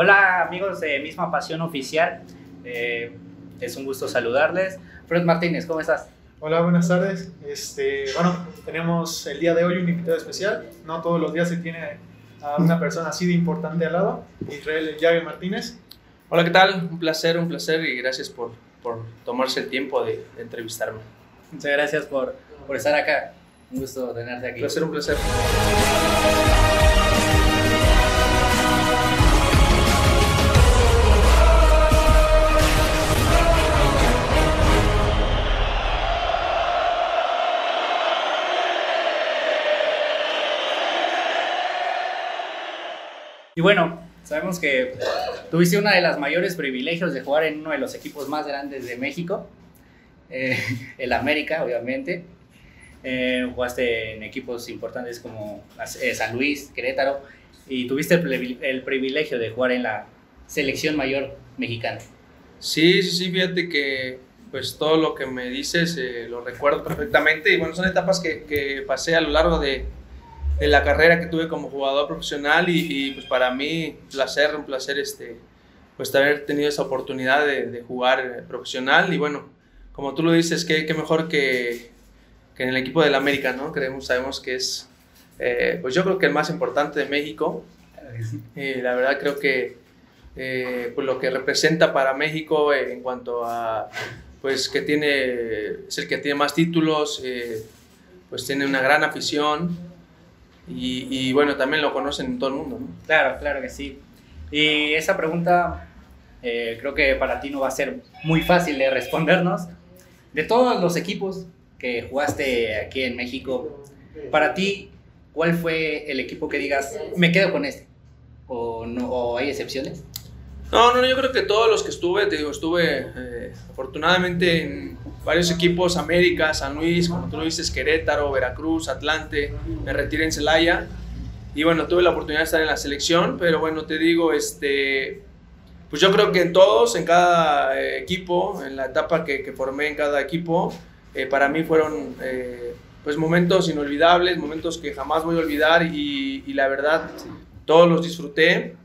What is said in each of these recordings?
Hola amigos de Misma Pasión Oficial, eh, es un gusto saludarles. Fred Martínez, ¿cómo estás? Hola, buenas tardes. Este, bueno, tenemos el día de hoy un invitado especial. No todos los días se tiene a una persona así de importante al lado, Israel Llave Martínez. Hola, ¿qué tal? Un placer, un placer y gracias por, por tomarse el tiempo de, de entrevistarme. Muchas gracias por, por estar acá. Un gusto tenerte aquí. Un placer, un placer. Y bueno, sabemos que tuviste uno de los mayores privilegios de jugar en uno de los equipos más grandes de México, eh, el América, obviamente. Eh, jugaste en equipos importantes como eh, San Luis, Querétaro, y tuviste el, privi- el privilegio de jugar en la selección mayor mexicana. Sí, sí, sí, fíjate que pues todo lo que me dices eh, lo recuerdo perfectamente y bueno, son etapas que pasé a lo largo de, de la carrera que tuve como jugador profesional y, y, pues para mí un placer, un placer este, pues haber tenido esa oportunidad de, jugar eh, profesional y bueno, como tú lo dices, qué, qué mejor que, que en el equipo del América, ¿no? Creemos, sabemos que es, eh, pues yo creo que el más importante de México. Eh, la verdad creo que eh, pues lo que representa para México eh, en cuanto a pues que tiene es el que tiene más títulos pues tiene una gran afición y, bueno también lo conocen en todo el mundo. Claro, claro que sí. Y esa pregunta eh, creo que para ti no va a ser muy fácil de respondernos. De todos los equipos que jugaste aquí en México, para ti, ¿cuál fue el equipo que digas, me quedo con este? ¿O, no, o hay excepciones? No, no, yo creo que todos los que estuve, te digo, estuve eh, afortunadamente en varios equipos, América, San Luis, como tú lo dices, Querétaro, Veracruz, Atlante, me retiré en Celaya y bueno, tuve la oportunidad de estar en la selección, pero bueno, te digo, este, pues yo creo que en todos, en cada eh, equipo, en la etapa que, que, formé en cada equipo, eh, para mí fueron eh, pues momentos inolvidables, momentos que jamás voy a olvidar y, y la verdad, todos los disfruté.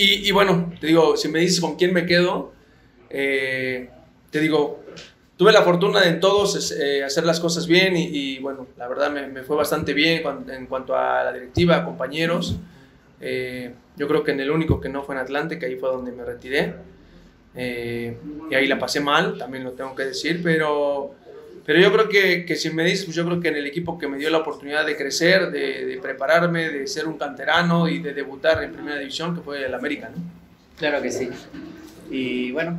Y, y, bueno, te digo, si me dices con quién me quedo, eh, te digo, tuve la fortuna de en todos eh, hacer las cosas bien y, y bueno, la verdad me, me, fue bastante bien en, cuanto a la directiva, compañeros. Eh, yo creo que en el único que no fue en Atlante, que ahí fue donde me retiré. Eh, y ahí la pasé mal, también lo tengo que decir, pero, pero yo creo que, que si me dices, pues yo creo que en el equipo que me dio la oportunidad de crecer, de, de prepararme, de ser un canterano y de debutar en primera división, que fue el América, ¿no? Claro que sí. Y bueno.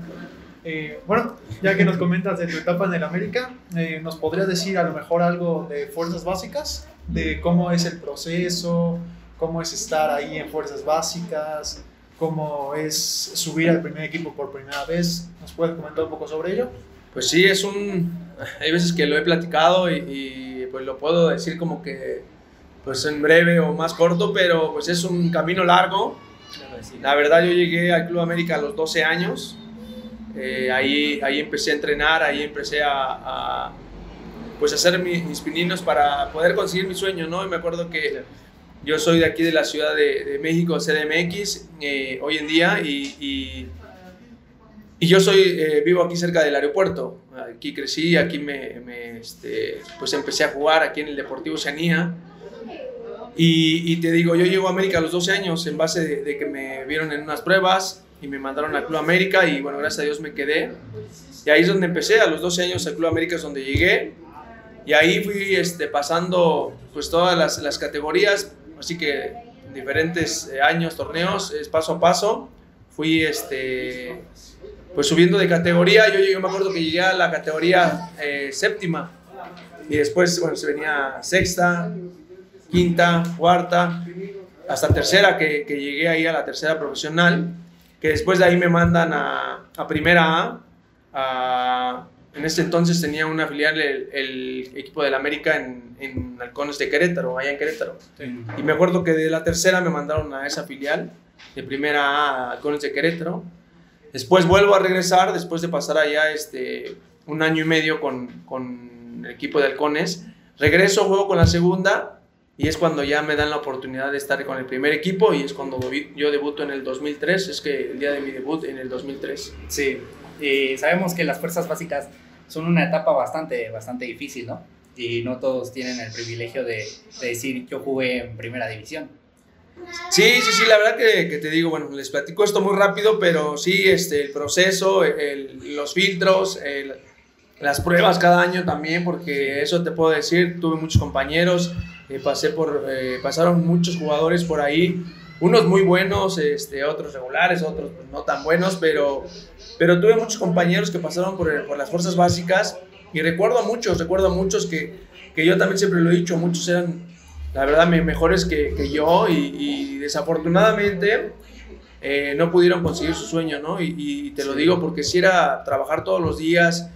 Eh, bueno, ya que nos comentas de tu etapa en el América, eh, ¿nos podrías decir a lo mejor algo de fuerzas básicas? De cómo es el proceso, cómo es estar ahí en fuerzas básicas, cómo es subir al primer equipo por primera vez. ¿Nos puedes comentar un poco sobre ello? Pues sí, es un... Hay veces que lo he platicado y, y pues lo puedo decir como que pues en breve o más corto, pero pues es un camino largo. La verdad yo llegué al Club América a los 12 años. Eh, ahí, ahí empecé a entrenar, ahí empecé a, a pues hacer mis, mis pininos para poder conseguir mi sueño, ¿no? Y me acuerdo que yo soy de aquí de la Ciudad de, de México, CDMX, eh, hoy en día, y, y, y yo soy, eh, vivo aquí cerca del aeropuerto. Aquí crecí, aquí me, me este, pues empecé a jugar aquí en el Deportivo Oceanía. Y, y, te digo, yo llego a América a los 12 años en base de, de, que me vieron en unas pruebas y me mandaron al Club América y bueno, gracias a Dios me quedé. Y ahí es donde empecé, a los 12 años al Club América es donde llegué. Y ahí fui este, pasando pues todas las, las categorías, así que diferentes eh, años, torneos, es paso a paso. Fui este, pues subiendo de categoría. Yo me acuerdo que llegué a la categoría eh, séptima y después, bueno, se venía sexta, quinta, cuarta, hasta tercera, que, que, llegué ahí a la tercera profesional, que después de ahí me mandan a, a primera A, a, en ese entonces tenía una filial el, el equipo del América en, en, Halcones de Querétaro, allá en Querétaro. Sí. Y me acuerdo que de la tercera me mandaron a esa filial, de primera A, Halcones de Querétaro. Después vuelvo a regresar, después de pasar allá este, un año y medio con, con el equipo de Halcones. Regreso, juego con la segunda y es cuando ya me dan la oportunidad de estar con el primer equipo y es cuando yo debuto en el 2003, es que el día de mi debut en el 2003. Sí, y sabemos que las fuerzas básicas son una etapa bastante, bastante difícil, ¿no? Y no todos tienen el privilegio de, de decir yo jugué en primera división. Sí, sí, sí, la verdad que, que, te digo, bueno, les platico esto muy rápido, pero sí, este, el proceso, el, los filtros, el, las pruebas cada año también, porque eso te puedo decir, tuve muchos compañeros, eh, pasé por, eh, pasaron muchos jugadores por ahí, unos muy buenos, este, otros regulares, otros no tan buenos, pero, pero tuve muchos compañeros que pasaron por, por las fuerzas básicas y recuerdo a muchos, recuerdo a muchos que, que yo también siempre lo he dicho, muchos eran la verdad, mejores que, que yo y, desafortunadamente eh, no pudieron conseguir su sueño, ¿no? Y, te lo digo porque si era trabajar todos los días,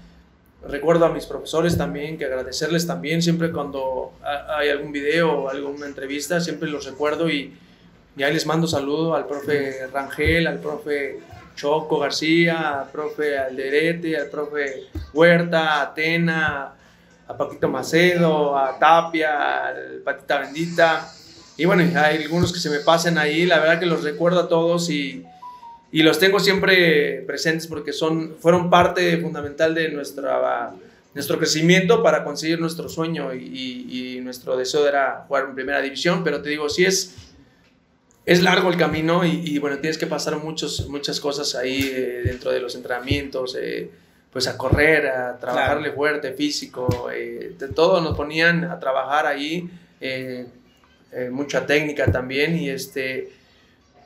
recuerdo a mis profesores también, que agradecerles también, siempre cuando hay algún video o alguna entrevista, siempre los recuerdo y, y ahí les mando saludo al profe Rangel, al profe Choco García, al profe Alderete, al profe Huerta, Atena, a Paquito Macedo, a Tapia, al Patita Bendita. Y bueno, hay algunos que se me pasen ahí, la verdad que los recuerdo a todos y, y los tengo siempre presentes porque son, fueron parte fundamental de nuestra, nuestro crecimiento para conseguir nuestro sueño y, y, nuestro deseo era jugar en primera división, pero te digo, sí es, es largo el camino y, bueno, tienes que pasar muchos, muchas cosas ahí eh, dentro de los entrenamientos. Eh, pues a correr, a trabajarle fuerte, físico, eh, de todo. Nos ponían a trabajar ahí, eh, eh, mucha técnica también. Y este,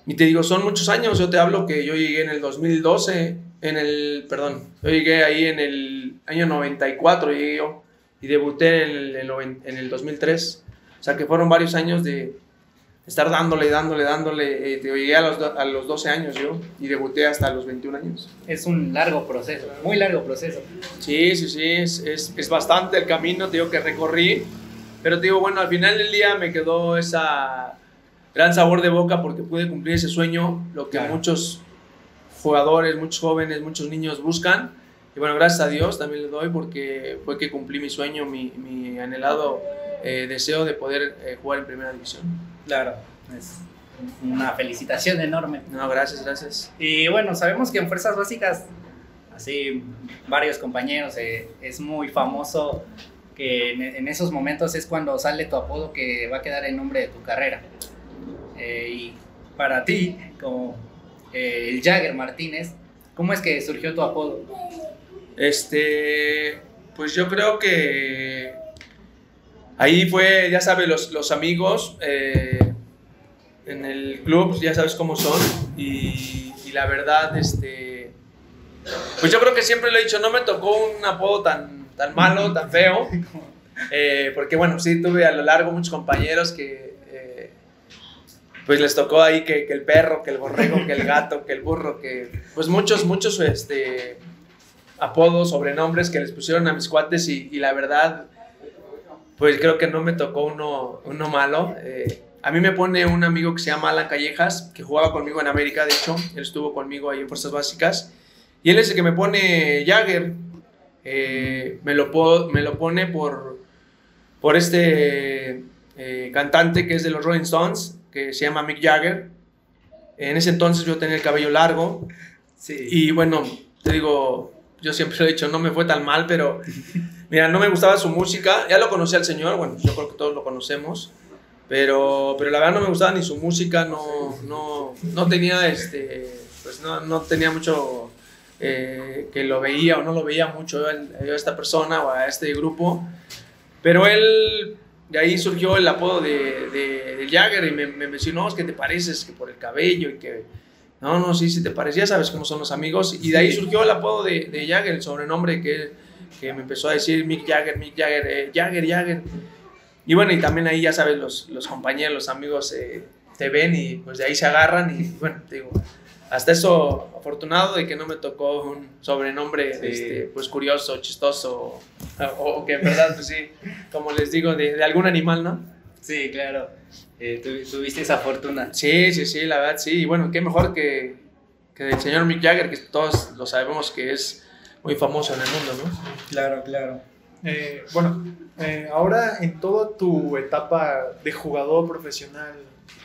y te digo, son muchos años, yo te hablo que yo llegué en el 2012, en el, perdón, yo llegué ahí en el año 94, llegué yo, y debuté en el, en el 2003, o sea que fueron varios años de, estar dándole, dándole, dándole. Eh, llegué a los, a los 12 años yo y debuté hasta los 21 años. Es un largo proceso, muy largo proceso. Sí, sí, sí, es, es, es bastante el camino, te digo, que recorrí. Pero te digo, bueno, al final del día me quedó esa gran sabor de boca porque pude cumplir ese sueño, lo que muchos jugadores, muchos jóvenes, muchos niños buscan. Y bueno, gracias a Dios también le doy porque fue que cumplí mi sueño, mi, mi anhelado eh, deseo de poder eh, jugar en primera división. Claro, es una felicitación enorme. No, gracias, gracias. Y bueno, sabemos que en Fuerzas Básicas, así varios compañeros, eh, es muy famoso que en, esos momentos es cuando sale tu apodo que va a quedar en nombre de tu carrera. Eh, y para ti, como eh, el Jagger Martínez, ¿cómo es que surgió tu apodo? Este, pues yo creo que Ahí fue, ya sabes, los, los amigos eh, en el club, ya sabes cómo son. Y, y, la verdad, este, pues yo creo que siempre lo he dicho, no me tocó un apodo tan, tan malo, tan feo. Eh, porque bueno, sí, tuve a lo largo muchos compañeros que eh, pues les tocó ahí que, que, el perro, que el borrego, que el gato, que el burro, que pues muchos, muchos este, apodos, sobrenombres que les pusieron a mis cuates y, y la verdad pues creo que no me tocó uno, uno malo. Eh, a mí me pone un amigo que se llama Alan Callejas, que jugaba conmigo en América, de hecho, él estuvo conmigo ahí en Fuerzas Básicas, y él es el que me pone Jagger. Eh, me, lo me lo pone por, por este eh, cantante que es de los Rolling Stones, que se llama Mick Jagger. En ese entonces yo tenía el cabello largo. Sí. Y bueno, te digo, yo siempre lo he dicho, no me fue tan mal, pero Mira, no me gustaba su música, ya lo conocía el señor, bueno, yo creo que todos lo conocemos, pero, pero la verdad no me gustaba ni su música, no, no, no tenía, este, pues no, no tenía mucho eh, que lo veía o no lo veía mucho a esta persona o a este grupo, pero él, de ahí surgió el apodo de, de, Jagger y me, me mencionó, es que te pareces que por el cabello y que... No, no, sí, sí te parecía, sabes cómo son los amigos. Y de ahí surgió el apodo de, de Jagger, el sobrenombre que que me empezó a decir Mick Jagger, Mick Jagger, eh, Jagger, Jagger. Y bueno, y también ahí ya sabes, los, los compañeros, los amigos eh, te ven y pues de ahí se agarran y bueno, digo, hasta eso afortunado de que no me tocó un sobrenombre este, pues curioso, chistoso o, que en verdad pues sí, como les digo, de, de algún animal, ¿no? Sí, claro. Eh, tuviste esa fortuna. Sí, sí, sí, la verdad, sí. Y bueno, qué mejor que, que el señor Mick Jagger, que todos lo sabemos que es muy famoso en el mundo, ¿no? Claro, claro. Eh, bueno, eh, ahora en toda tu etapa de jugador profesional,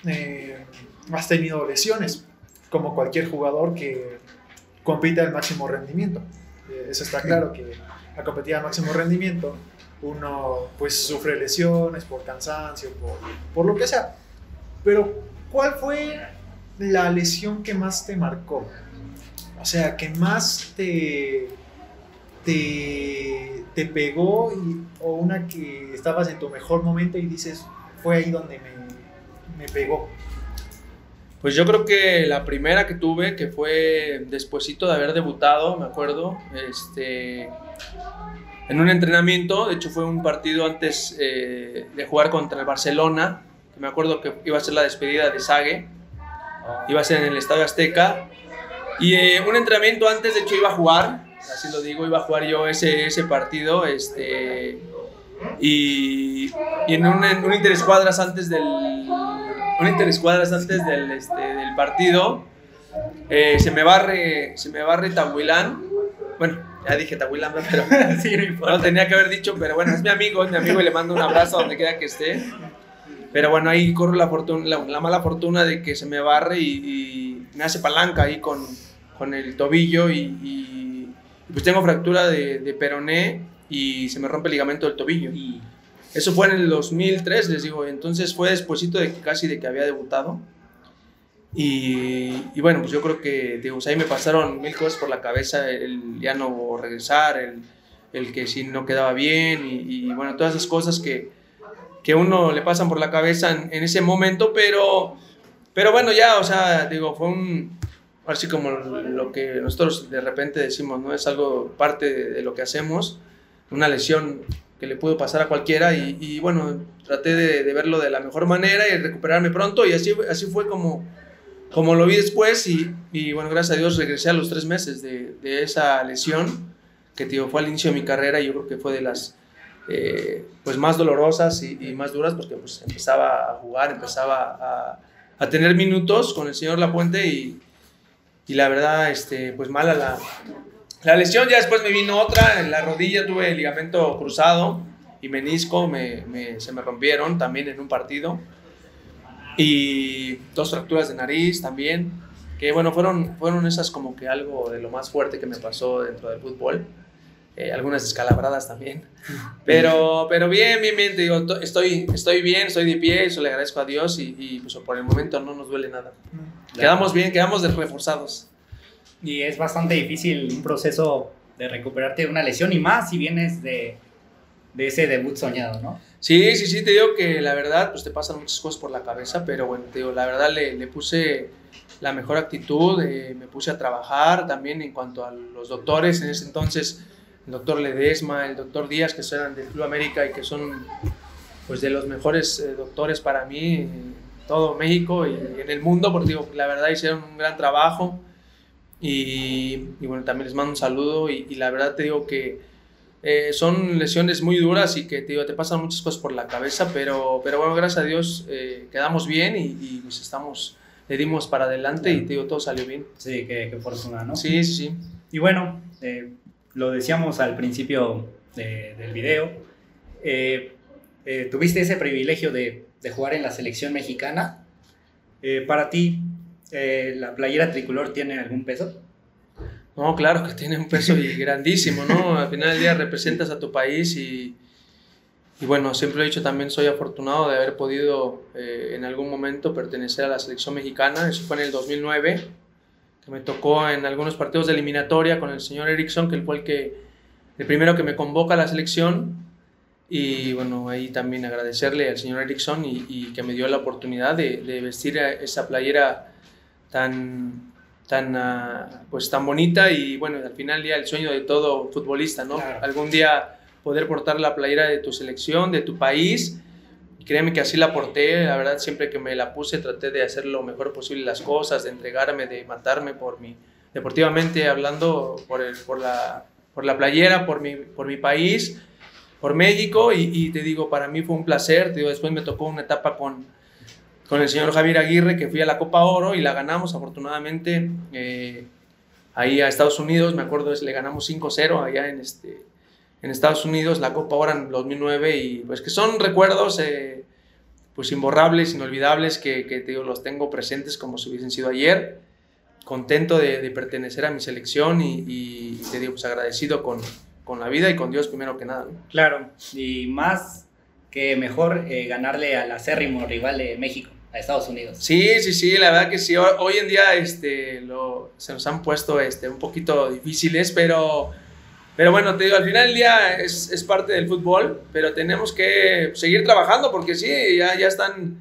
eh, has tenido lesiones, como cualquier jugador que compite al máximo rendimiento. eso está claro, que a competir al máximo rendimiento uno pues sufre lesiones por cansancio, por, por lo que sea. Pero, ¿cuál fue la lesión que más te marcó? O sea, que más te, te, te pegó o una que estabas en tu mejor momento y dices, fue ahí donde me, me pegó. Pues yo creo que la primera que tuve, que fue despuesito de haber debutado, me acuerdo, este, en un entrenamiento, de hecho fue un partido antes eh, de jugar contra el Barcelona, que me acuerdo que iba a ser la despedida de Sague, iba a ser en el Estadio Azteca, y eh, un entrenamiento antes, de hecho iba a jugar, así lo digo, iba a jugar yo ese, ese partido, este, y, en un, interescuadras antes del, un interescuadras antes del, este, del partido, eh, se me barre, se me barre Tahuilán, bueno, ya dije Tahuilán, pero sí, no, tenía que haber dicho, pero bueno, es mi amigo, es mi amigo y le mando un abrazo donde quiera que esté. Pero bueno, ahí corro la, fortuna, la, mala fortuna de que se me barre y, me hace palanca ahí con, con el tobillo y, pues tengo fractura de, de, peroné y se me rompe el ligamento del tobillo. Y eso fue en el 2003, les digo, entonces fue despuesito de que casi de que había debutado. Y, bueno, pues yo creo que digo, ahí me pasaron mil cosas por la cabeza, el ya no regresar, el, el que si no quedaba bien y, bueno, todas esas cosas que, que uno le pasan por la cabeza en, en, ese momento, pero, pero bueno, ya, o sea, digo, fue un, así como lo que nosotros de repente decimos, ¿no? Es algo parte de, de lo que hacemos, una lesión que le pudo pasar a cualquiera y, y bueno, traté de, de, verlo de la mejor manera y recuperarme pronto y así, así fue como como lo vi después y, y, bueno, gracias a Dios regresé a los tres meses de, de esa lesión, que tío, fue al inicio de mi carrera y yo creo que fue de las eh, pues más dolorosas y, y, más duras porque pues empezaba a jugar, empezaba a, a tener minutos con el señor Lapuente y, y la verdad, este, pues mala la, la lesión. Ya después me vino otra, en la rodilla tuve el ligamento cruzado y menisco, me, me, se me rompieron también en un partido y dos fracturas de nariz también, que bueno, fueron, fueron esas como que algo de lo más fuerte que me pasó dentro del fútbol. Eh, algunas descalabradas también. Pero, pero bien, bien, bien, te digo, estoy, estoy bien, estoy de pie, eso le agradezco a Dios y, y pues por el momento no nos duele nada. Claro. Quedamos bien, quedamos reforzados. Y es bastante difícil un proceso de recuperarte de una lesión y más si vienes de, de ese debut soñado, ¿no? Sí, sí, sí, te digo que la verdad, pues te pasan muchas cosas por la cabeza, pero bueno, te digo, la verdad le, le puse la mejor actitud, eh, me puse a trabajar también en cuanto a los doctores, en ese entonces el doctor Ledesma, el doctor Díaz, que eran del Club América y que son pues de los mejores eh, doctores para mí en todo México y, y en el mundo, porque digo, la verdad hicieron un gran trabajo. Y, y bueno, también les mando un saludo y, y la verdad te digo que eh, son lesiones muy duras y que te, digo, te pasan muchas cosas por la cabeza, pero, pero bueno, gracias a Dios eh, quedamos bien y, y, pues estamos, le dimos para adelante y te digo, todo salió bien. Sí, qué, qué fortuna, ¿no? Sí, sí, sí. Y bueno, eh, lo decíamos al principio de, del video, eh, eh, tuviste ese privilegio de, de, jugar en la selección mexicana. para ti, ¿la playera tricolor tiene algún peso? No, claro que tiene un peso y grandísimo, ¿no? Al final del día representas a tu país y, y bueno, siempre lo he dicho también, soy afortunado de haber podido eh, en algún momento pertenecer a la selección mexicana, eso fue en el 2009, que me tocó en algunos partidos de eliminatoria con el señor Erickson, que fue el, que, el primero que me convoca a la selección, y bueno, ahí también agradecerle al señor Erickson y, y que me dio la oportunidad de, de vestir esa playera tan, tan, uh, pues, tan bonita y bueno, al final ya el sueño de todo futbolista, ¿no? Claro. Algún día poder portar la playera de tu selección, de tu país. Créeme que así la porté, la verdad siempre que me la puse traté de hacer lo mejor posible las cosas, de entregarme, de matarme por mi, deportivamente hablando, por, el, por, la, por la playera, por mi, por mi país, por México y, y, te digo, para mí fue un placer, te digo, después me tocó una etapa con, con el señor Javier Aguirre, que fui a la Copa Oro y la ganamos afortunadamente eh, ahí a Estados Unidos, me acuerdo, es, le ganamos 5-0 allá en, este, en Estados Unidos, la Copa ahora en 2009 y pues que son recuerdos eh, pues imborrables, inolvidables, que, que digo, los tengo presentes como si hubiesen sido ayer, contento de, pertenecer a mi selección y, te digo, pues agradecido con, con, la vida y con Dios primero que nada. Claro, y más que mejor eh, ganarle al acérrimo rival de México a Estados Unidos. Sí, sí, sí, la verdad que sí. Hoy en día este, se nos han puesto este, un poquito difíciles, pero, pero bueno, te digo, al final del día es, parte del fútbol, pero tenemos que seguir trabajando porque sí, ya, están,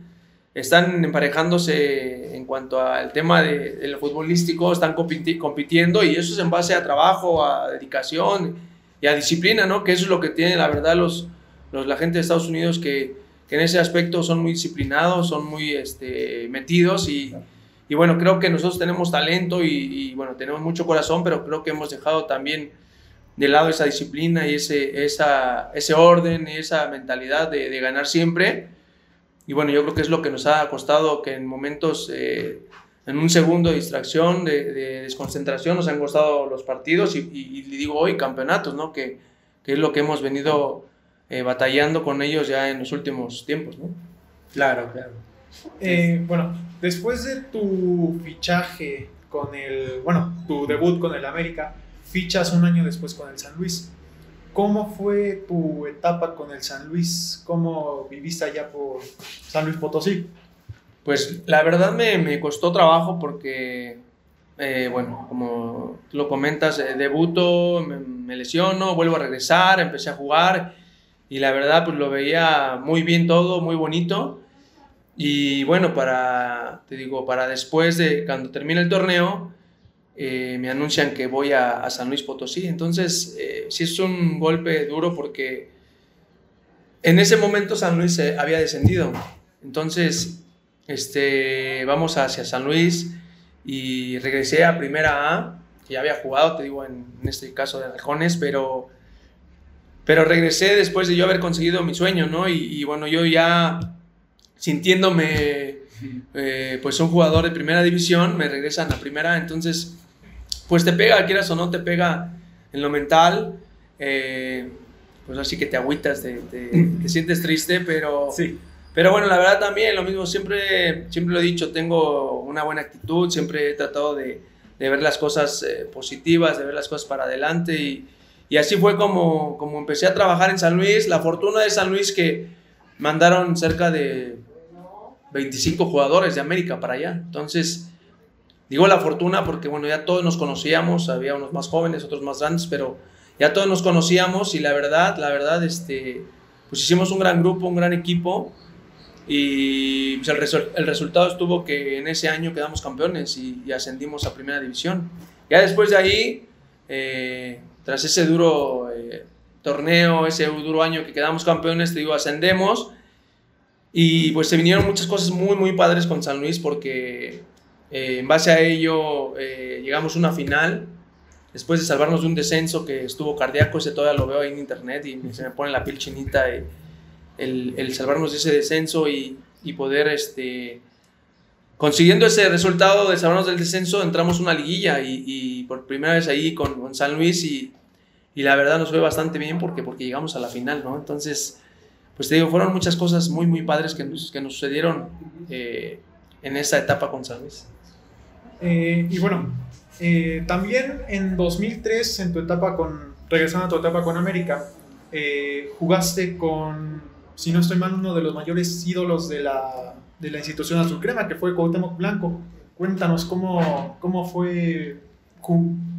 están emparejándose en cuanto al tema de, del futbolístico, están compitiendo y eso es en base a trabajo, a dedicación y a disciplina, ¿no? Que eso es lo que tienen, la verdad, los, los, la gente de Estados Unidos que que en ese aspecto son muy disciplinados, son muy este, metidos y, y, bueno, creo que nosotros tenemos talento y, y, bueno, tenemos mucho corazón, pero creo que hemos dejado también de lado esa disciplina y ese, esa, ese orden y esa mentalidad de, de, ganar siempre. Y bueno, yo creo que es lo que nos ha costado que en momentos, eh, en un segundo de distracción, de, de, desconcentración, nos han costado los partidos y, y, digo hoy campeonatos, ¿no? Que, que es lo que hemos venido eh, batallando con ellos ya en los últimos tiempos, ¿no? Claro, claro. Eh, bueno, después de tu fichaje con el, bueno, tu debut con el América, fichas un año después con el San Luis. ¿Cómo fue tu etapa con el San Luis? ¿Cómo viviste allá por San Luis Potosí? Pues la verdad me, me costó trabajo porque, eh, bueno, como lo comentas, eh, debuto, me, me lesiono, vuelvo a regresar, empecé a jugar y la verdad pues lo veía muy bien todo, muy bonito. Y bueno, para, te digo, para después de cuando termine el torneo, eh, me anuncian que voy a, a, San Luis Potosí. Entonces, eh, sí es un golpe duro porque en ese momento San Luis eh, había descendido. Entonces, este, vamos hacia San Luis y regresé a Primera A, que ya había jugado, te digo, en, en este caso de Halcones, pero pero regresé después de yo haber conseguido mi sueño, ¿no? Y, y bueno, yo ya sintiéndome eh, pues un jugador de primera división, me regresan a primera, entonces pues te pega, quieras o no, te pega en lo mental, eh, pues así que te agüitas, te, te, te sientes triste, pero, sí. pero bueno, la verdad también, lo mismo, siempre, siempre lo he dicho, tengo una buena actitud, siempre he tratado de, de ver las cosas eh, positivas, de ver las cosas para adelante y y así fue como, como empecé a trabajar en San Luis. La fortuna de San Luis que mandaron cerca de 25 jugadores de América para allá. Entonces, digo la fortuna porque, bueno, ya todos nos conocíamos, había unos más jóvenes, otros más grandes, pero ya todos nos conocíamos y la verdad, la verdad, este, pues hicimos un gran grupo, un gran equipo y pues el, resu el, resultado estuvo que en ese año quedamos campeones y, y ascendimos a primera división. Ya después de ahí, eh, tras ese duro eh, torneo, ese duro año que quedamos campeones, te digo, ascendemos. Y pues se vinieron muchas cosas muy, muy padres con San Luis porque eh, en base a ello eh, llegamos a una final. Después de salvarnos de un descenso que estuvo cardíaco, ese todavía lo veo ahí en internet y se me pone la piel chinita el, el salvarnos de ese descenso y, y poder este, consiguiendo ese resultado de salvarnos del descenso, entramos una liguilla y, por primera vez ahí con, San Luis y, la verdad nos fue bastante bien porque, porque llegamos a la final, ¿no? Entonces, pues te digo, fueron muchas cosas muy, muy padres que nos, que nos sucedieron eh, en esa etapa con San Luis. Eh, y bueno, eh, también en 2003, en tu etapa con, regresando a tu etapa con América, jugaste con, si no estoy mal, uno de los mayores ídolos de la de la institución azul crema, que fue Cuauhtémoc Blanco. Cuéntanos cómo, cómo fue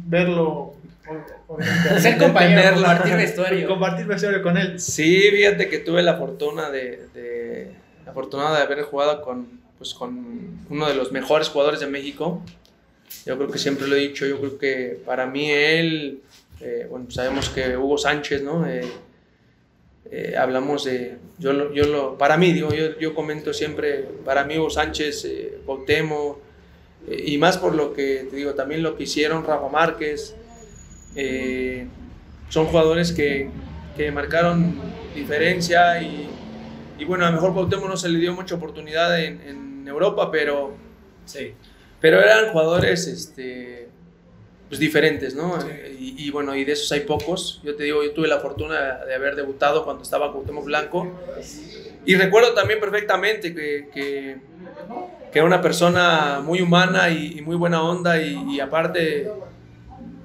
verlo. Ser compañero, compartir vestuario. Compartir vestuario con él. Sí, fíjate que tuve la fortuna de, de, la fortuna de haber jugado con, pues, con uno de los mejores jugadores de México. Yo creo que siempre lo he dicho, yo creo que para mí él, eh, bueno, sabemos que Hugo Sánchez, ¿no? Eh, eh, hablamos de, yo, yo lo, para mí, digo, yo, yo comento siempre, para mí Hugo Sánchez, eh, Bautemo, eh, y más por lo que, te digo, también lo que hicieron Rafa Márquez, eh, son jugadores que, que, marcaron diferencia y, y, bueno, a lo mejor Bautemo no se le dio mucha oportunidad en, en Europa, pero, sí. pero eran jugadores, este, pues, diferentes, ¿no? Y, y, bueno, y de esos hay pocos. Yo te digo, yo tuve la fortuna de haber debutado cuando estaba Cuauhtémoc Blanco. Y recuerdo también perfectamente que, que, que era una persona muy humana y, y muy buena onda y, y, aparte,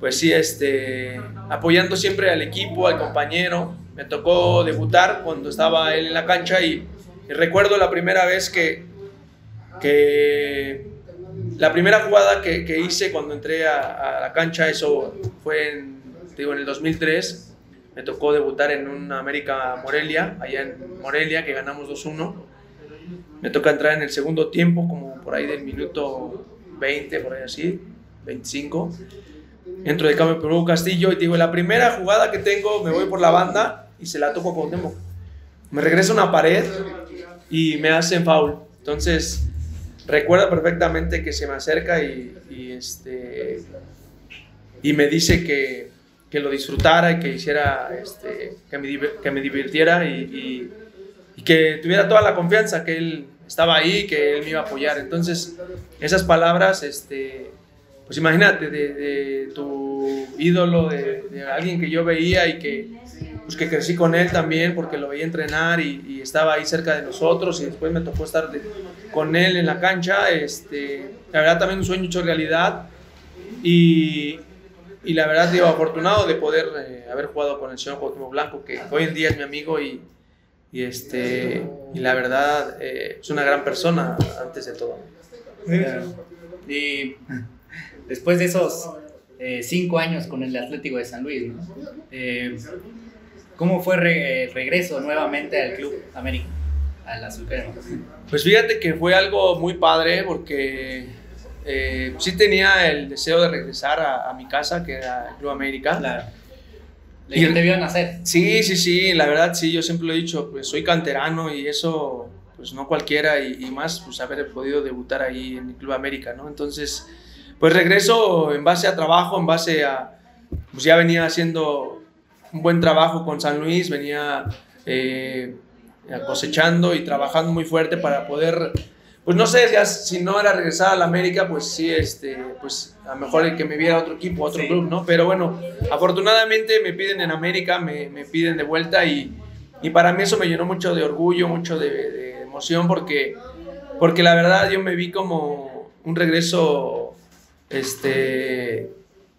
pues sí, este, apoyando siempre al equipo, al compañero. Me tocó debutar cuando estaba él en la cancha y, y recuerdo la primera vez que, que la primera jugada que, hice cuando entré a, la cancha, eso fue en, digo, en el 2003. Me tocó debutar en un América Morelia, allá en Morelia, que ganamos 2-1. Me toca entrar en el segundo tiempo, como por ahí del minuto 20, por ahí así, 25. Entro de cambio por Hugo Castillo y digo, la primera jugada que tengo, me voy por la banda y se la toco con Demo. Me regresa una pared y me hacen foul. Entonces, recuerdo perfectamente que se me acerca y, este, y me dice que, que, lo disfrutara y que hiciera, este, que, me, que me divirtiera y, y, que tuviera toda la confianza que él estaba ahí, que él me iba a apoyar. Entonces, esas palabras, este, pues imagínate, de, tu ídolo, de, de, alguien que yo veía y que, pues que crecí con él también porque lo veía entrenar y, y estaba ahí cerca de nosotros y después me tocó estar de, con él en la cancha. Este, la verdad también un sueño hecho realidad y, y la verdad digo afortunado de poder eh, haber jugado con el señor Cuauhtémoc Blanco que hoy en día es mi amigo y, y este y la verdad eh, es una gran persona antes de todo. Y después de esos eh, cinco años con el Atlético de San Luis, ¿no? eh, ¿cómo fue re regreso nuevamente al Club América, al Crema? Pues fíjate que fue algo muy padre porque eh, sí tenía el deseo de regresar a, a, mi casa, que era Club América. Claro. ¿Y te vio nacer? Sí, sí, sí, la verdad sí, yo siempre lo he dicho, pues soy canterano y eso, pues no cualquiera y, y más, pues haber podido debutar ahí en el Club América, ¿no? Entonces, pues regreso en base a trabajo, en base a, pues ya venía haciendo un buen trabajo con San Luis, venía eh, cosechando y trabajando muy fuerte para poder, pues no sé, ya, si no era regresar a la América, pues sí, este, pues a lo mejor el que me viera otro equipo, otro sí. club, ¿no? Pero bueno, afortunadamente me piden en América, me, me piden de vuelta y, y, para mí eso me llenó mucho de orgullo, mucho de, de emoción, porque, porque la verdad yo me vi como un regreso este,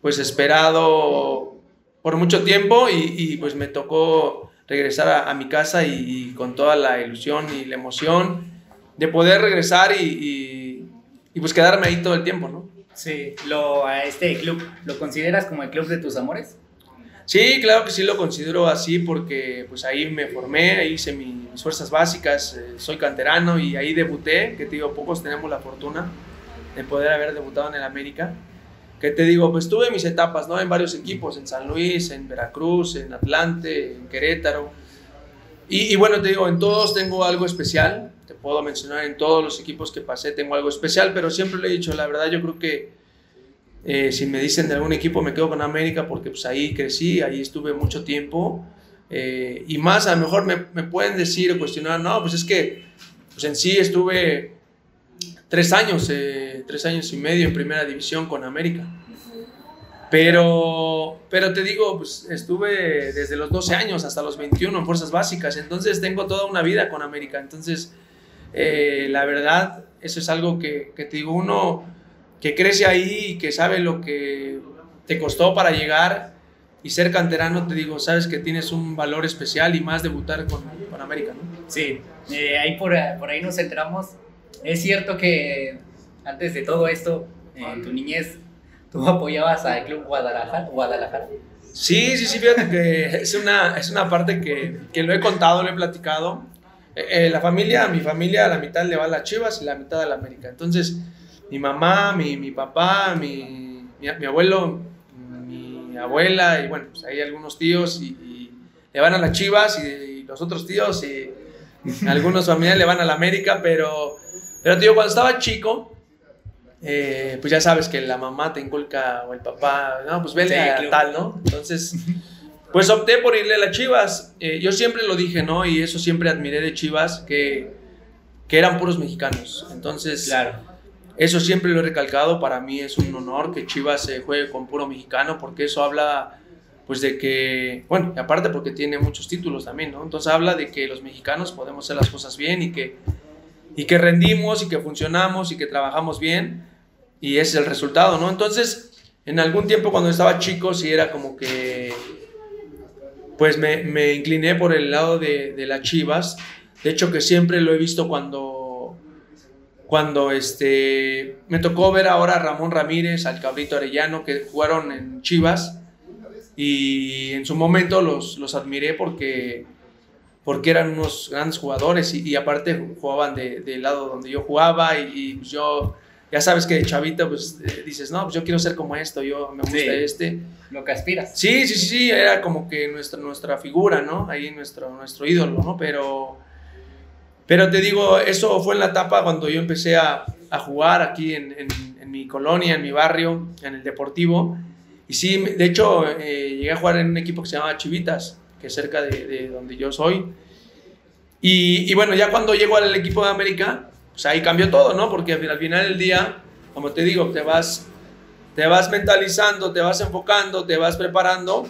pues esperado por mucho tiempo y, y pues me tocó regresar a, a mi casa y, y, con toda la ilusión y la emoción de poder regresar y, y, pues quedarme ahí todo el tiempo, ¿no? Sí, lo, a este club, ¿lo consideras como el club de tus amores? Sí, claro que sí lo considero así porque pues ahí me formé, ahí hice mis fuerzas básicas, eh, soy canterano y ahí debuté, que te digo, pocos tenemos la fortuna de poder haber debutado en el América. Que te digo, pues tuve mis etapas, ¿no? En varios equipos, en San Luis, en Veracruz, en Atlante, en Querétaro. Y, y, bueno, te digo, en todos tengo algo especial. Te puedo mencionar en todos los equipos que pasé tengo algo especial, pero siempre le he dicho, la verdad, yo creo que eh, si me dicen de algún equipo, me quedo con América porque pues ahí crecí, ahí estuve mucho tiempo. Eh, y más, a lo mejor me, me pueden decir o cuestionar, no, pues es que pues en sí estuve tres años, eh, tres años y medio en primera división con América. Pero, pero te digo, pues estuve desde los 12 años hasta los 21 en fuerzas básicas, entonces tengo toda una vida con América. Entonces, eh, la verdad, eso es algo que, que, te digo, uno que crece ahí y que sabe lo que te costó para llegar y ser canterano, te digo, sabes que tienes un valor especial y más debutar con, con América, ¿no? Sí, eh, ahí por, por ahí nos centramos es cierto que antes de todo esto, en tu niñez, tú apoyabas al Club Guadalajara. Guadalajara. Sí, sí, sí, fíjate que es una, es una parte que, que lo he contado, lo he platicado. Eh, eh, la familia, mi familia, la mitad le va a las Chivas y la mitad a la América. Entonces, mi mamá, mi, mi papá, mi, mi, mi, abuelo, mi abuela y bueno, pues hay algunos tíos y, y le van a las Chivas y, y los otros tíos y algunos familiares le van a la América, pero pero, tío, cuando estaba chico, eh, pues ya sabes que la mamá te inculca o el papá, no, pues vele sí, a claro. tal, ¿no? Entonces, pues opté por irle a las Chivas. Eh, yo siempre lo dije, ¿no? Y eso siempre admiré de Chivas, que, que eran puros mexicanos. Entonces, claro. Eso siempre lo he recalcado, para mí es un honor que Chivas se juegue con puro mexicano, porque eso habla pues de que, bueno, y aparte porque tiene muchos títulos también, ¿no? Entonces habla de que los mexicanos podemos hacer las cosas bien y que, y que rendimos y que funcionamos y que trabajamos bien y ese es el resultado, ¿no? Entonces, en algún tiempo cuando estaba chico sí era como que, pues me, me incliné por el lado de, de las Chivas, de hecho que siempre lo he visto cuando cuando este, me tocó ver ahora a Ramón Ramírez, al Cabrito Arellano, que jugaron en Chivas, y en su momento los, los admiré porque, porque eran unos grandes jugadores y, aparte jugaban del de lado donde yo jugaba y, pues yo, ya sabes que de chavita pues eh, dices, no, pues yo quiero ser como esto, yo me gusta este. Lo que aspiras. Sí, sí, sí, era como que nuestra, nuestra figura, ¿no? Ahí nuestro, nuestro ídolo, ¿no? Pero pero te digo, eso fue en la etapa cuando yo empecé a, a jugar aquí en, en, mi colonia, en mi barrio, en el Deportivo. Y sí, de hecho, eh, llegué a jugar en un equipo que se llamaba Chivitas, que es cerca de, de donde yo soy. Y, y, bueno, ya cuando llego al equipo de América, pues ahí cambió todo, ¿no? Porque al final del día, como te digo, te vas, te vas mentalizando, te vas enfocando, te vas preparando,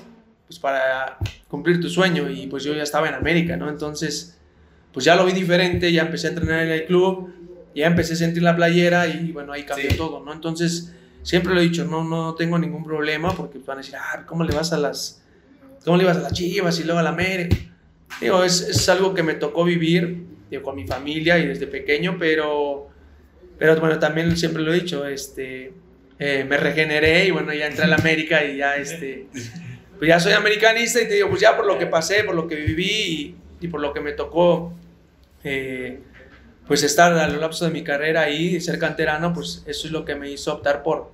pues para cumplir tu sueño. Y pues yo ya estaba en América, ¿no? Entonces pues ya lo vi diferente, ya empecé a entrenar en el club, ya empecé a sentir la playera y bueno, ahí cambió todo, ¿no? Entonces, siempre lo he dicho, no, no tengo ningún problema porque van a decir, ah, ¿cómo le vas a las, cómo le vas a las chivas y luego a la América? Digo, es, es, algo que me tocó vivir digo, con mi familia y desde pequeño, pero, pero bueno, también siempre lo he dicho, este, eh, me regeneré y bueno, ya entré a la América y ya, este, pues ya soy americanista y te digo, pues ya por lo que pasé, por lo que viví y, y por lo que me tocó eh, pues estar a lo largo de mi carrera ahí, ser canterano, pues eso es lo que me hizo optar por,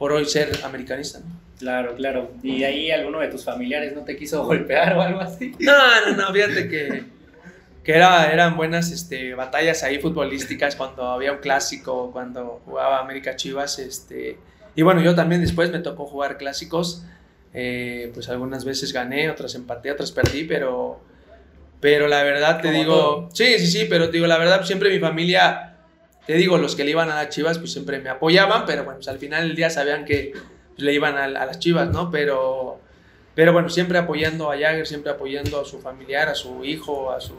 por hoy ser americanista. Claro, claro. ¿Y ahí alguno de tus familiares no te quiso golpear o algo así? No, no, no, fíjate que, que era, eran buenas este, batallas ahí futbolísticas cuando había un clásico, cuando jugaba América Chivas. Este, y bueno, yo también después me tocó jugar clásicos. Eh, pues algunas veces gané, otras empaté, otras perdí, pero pero la verdad te digo, sí, sí, sí, pero te digo, la verdad, siempre mi familia, te digo, los que le iban a las chivas, pues siempre me apoyaban, pero bueno, pues al final del día sabían que pues, le iban a, las chivas, ¿no? Pero, pero bueno, siempre apoyando a Jagger, siempre apoyando a su familiar, a su hijo, a su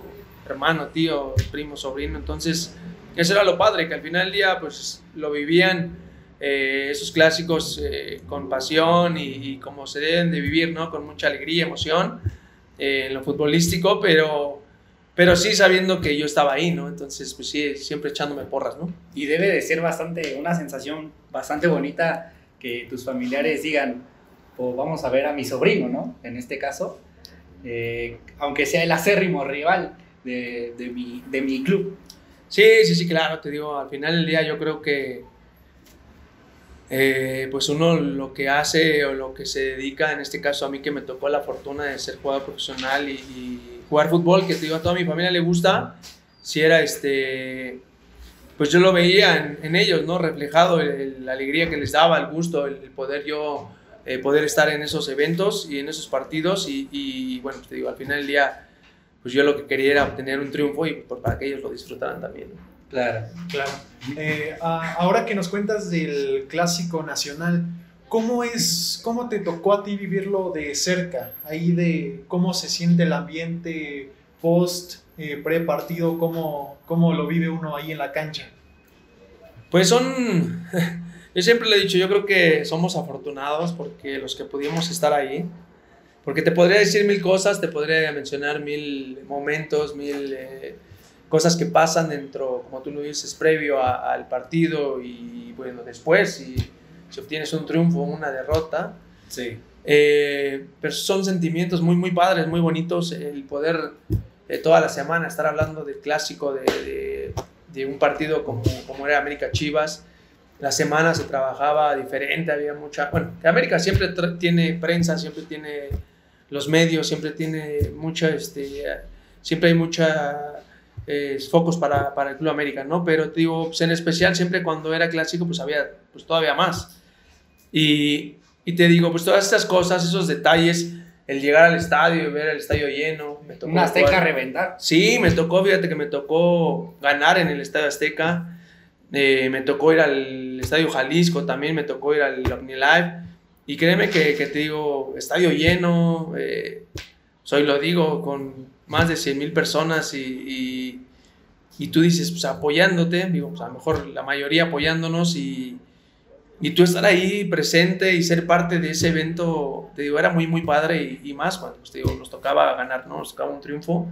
hermano, tío, primo, sobrino. Entonces, eso era lo padre, que al final del día, pues lo vivían eh, esos clásicos eh, con pasión y, como se deben de vivir, ¿no? Con mucha alegría, emoción en lo futbolístico, pero, pero sí sabiendo que yo estaba ahí, ¿no? Entonces, pues sí, siempre echándome porras, ¿no? Y debe de ser bastante, una sensación bastante bonita que tus familiares digan, o vamos a ver a mi sobrino, ¿no? En este caso, eh, aunque sea el acérrimo rival de, de, mi, de mi club. Sí, sí, sí, claro, te digo, al final del día yo creo que eh, pues uno lo que hace o lo que se dedica, en este caso a mí que me tocó la fortuna de ser jugador profesional y, jugar fútbol, que te digo a toda mi familia le gusta, si era este, pues yo lo veía en, ellos, ¿no? Reflejado la alegría que les daba, el gusto, el, poder yo eh, poder estar en esos eventos y en esos partidos y, y, bueno, te digo, al final del día, pues yo lo que quería era obtener un triunfo y pues, para que ellos lo disfrutaran también. Claro, claro. Eh, ahora que nos cuentas del clásico nacional, ¿cómo es, cómo te tocó a ti vivirlo de cerca? Ahí de cómo se siente el ambiente post, eh, pre partido, cómo, cómo lo vive uno ahí en la cancha. Pues son, yo siempre le he dicho, yo creo que somos afortunados porque los que pudimos estar ahí, porque te podría decir mil cosas, te podría mencionar mil momentos, mil... Eh, cosas que pasan dentro, como tú lo dices, previo al partido y bueno, después, si, si obtienes un triunfo o una derrota. Sí. Eh, pero son sentimientos muy, muy padres, muy bonitos, el poder eh, toda la semana estar hablando del clásico, de, de, de, un partido como, como era América Chivas. La semana se trabajaba diferente, había mucha... Bueno, América siempre tiene prensa, siempre tiene los medios, siempre tiene mucha... Este, siempre hay mucha eh, focos para, para, el Club América, ¿no? Pero digo, pues, en especial siempre cuando era clásico, pues había pues todavía más. Y, y, te digo, pues todas estas cosas, esos detalles, el llegar al estadio y ver el estadio lleno. Me tocó Azteca reventar. Sí, me tocó, fíjate que me tocó ganar en el Estadio Azteca. Eh, me tocó ir al Estadio Jalisco, también me tocó ir al OmniLive. Y créeme que, que te digo, estadio lleno, eh, soy lo digo, con más de 100 mil personas y, y, tú dices, pues apoyándote, digo, pues a lo mejor la mayoría apoyándonos y, y tú estar ahí presente y ser parte de ese evento, te digo, era muy, muy padre y, más cuando pues, te digo, nos tocaba ganar, ¿no? nos tocaba un triunfo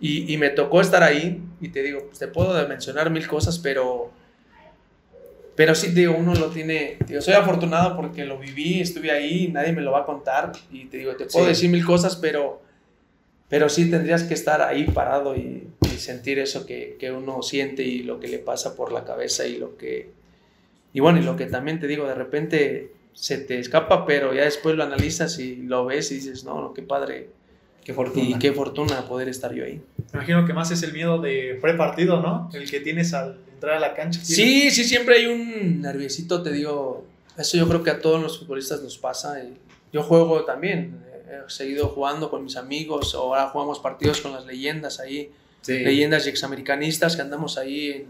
y, y, me tocó estar ahí y te digo, pues, te puedo mencionar mil cosas, pero, pero sí, te digo, uno lo tiene, digo, soy afortunado porque lo viví, estuve ahí, nadie me lo va a contar y te digo, te puedo decir mil cosas, pero, pero sí tendrías que estar ahí parado y, y sentir eso que, que uno siente y lo que le pasa por la cabeza y lo que y bueno, y lo que también te digo, de repente se te escapa, pero ya después lo analizas y lo ves y dices, no, no qué padre. Qué fortuna. Y qué fortuna poder estar yo ahí. Me imagino que más es el miedo de pre-partido, ¿no? El que tienes al entrar a la cancha. Sí, sí, siempre hay un nerviosito, te digo. Eso yo creo que a todos los futbolistas nos pasa. Yo juego también, he seguido jugando con mis amigos, ahora jugamos partidos con las leyendas ahí, leyendas y examericanistas que andamos ahí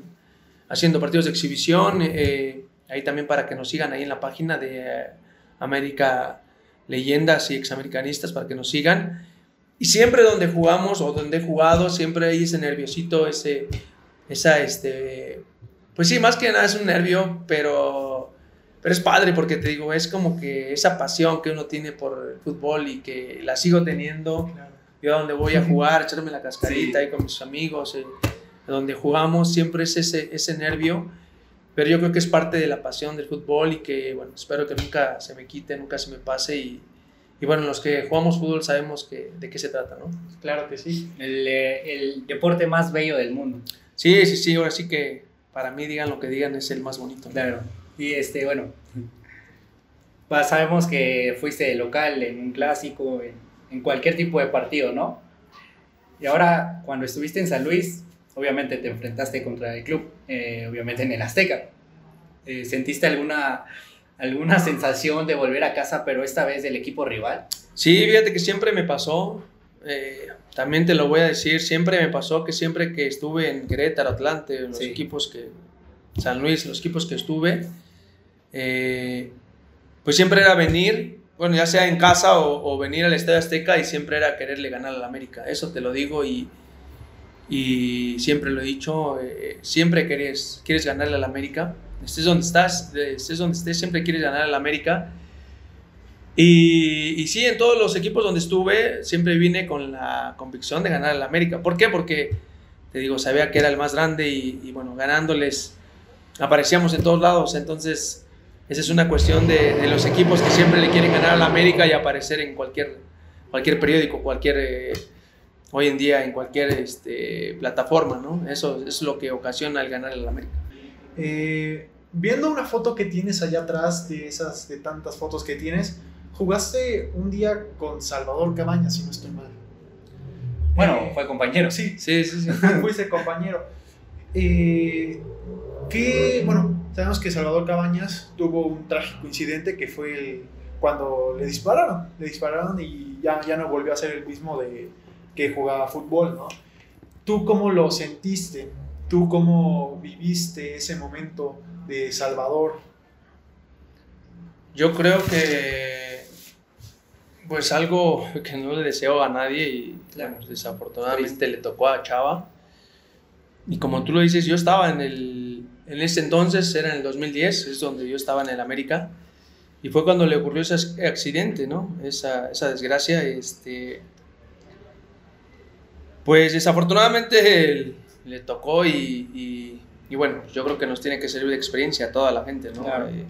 haciendo partidos de exhibición. Eh, ahí también para que nos sigan ahí en la página de América Leyendas y Examericanistas, para que nos sigan. Y siempre donde jugamos o donde he jugado, siempre hay ese nerviosito, ese, esa, este, pues sí, más que nada es un nervio, pero, pero es padre porque te digo, es como que esa pasión que uno tiene por el fútbol y que la sigo teniendo. Yo a donde voy a jugar, echarme la cascarita ahí con mis amigos, eh, donde jugamos, siempre es ese, ese nervio pero yo creo que es parte de la pasión del fútbol y que, bueno, espero que nunca se me quite, nunca se me pase y, y bueno, los que jugamos fútbol sabemos que, de qué se trata, ¿no? Claro que sí. El, el, deporte más bello del mundo. Sí, sí, sí, ahora sí que para mí digan lo que digan es el más bonito. Claro. Y este, bueno, sabemos que fuiste local en un clásico, en, en cualquier tipo de partido, ¿no? Y ahora, cuando estuviste en San Luis, obviamente te enfrentaste contra el club, eh, obviamente en el Azteca. Eh, ¿Sentiste alguna, alguna sensación de volver a casa, pero esta vez del equipo rival? Sí, fíjate que siempre me pasó, eh, también te lo voy a decir, siempre me pasó que siempre que estuve en Querétaro, Atlante, los equipos que, San Luis, los equipos que estuve, pues siempre era venir, bueno, ya sea en casa o, o venir al Estadio Azteca y siempre era quererle ganar al América, eso te lo digo y y siempre lo he dicho, eh, siempre quieres, quieres ganarle al América, estés donde estás, estés donde estés, siempre quieres ganar al América. Y, y, sí, en todos los equipos donde estuve, siempre vine con la convicción de ganar al América. ¿Por qué? Porque, te digo, sabía que era el más grande y, y bueno, ganándoles aparecíamos en todos lados. Entonces, esa es una cuestión de, de, los equipos que siempre le quieren ganar al América y aparecer en cualquier, cualquier periódico, cualquier... Eh, hoy en día en cualquier este, plataforma, ¿no? Eso es lo que ocasiona el ganar el América. Eh, viendo una foto que tienes allá atrás, de esas, de tantas fotos que tienes, jugaste un día con Salvador Cabañas, si no estoy mal. Bueno, eh, fue compañero. Sí, sí, sí, sí. fuiste compañero. Eh, que, bueno, sabemos que Salvador Cabañas tuvo un trágico incidente que fue el, cuando le dispararon, le dispararon y ya, ya no volvió a ser el mismo de, que jugaba fútbol, ¿no? ¿Tú cómo lo sentiste? ¿Tú cómo viviste ese momento de Salvador? Yo creo que pues algo que no le deseo a nadie y desafortunadamente le tocó a Chava. Y como tú lo dices, yo estaba en el, en ese entonces, era en el 2010, es donde yo estaba en el América, y fue cuando le ocurrió ese accidente, ¿no? Esa, esa desgracia, este, pues desafortunadamente le tocó y, y, bueno, yo creo que nos tiene que servir de experiencia a toda la gente, ¿no? Eh,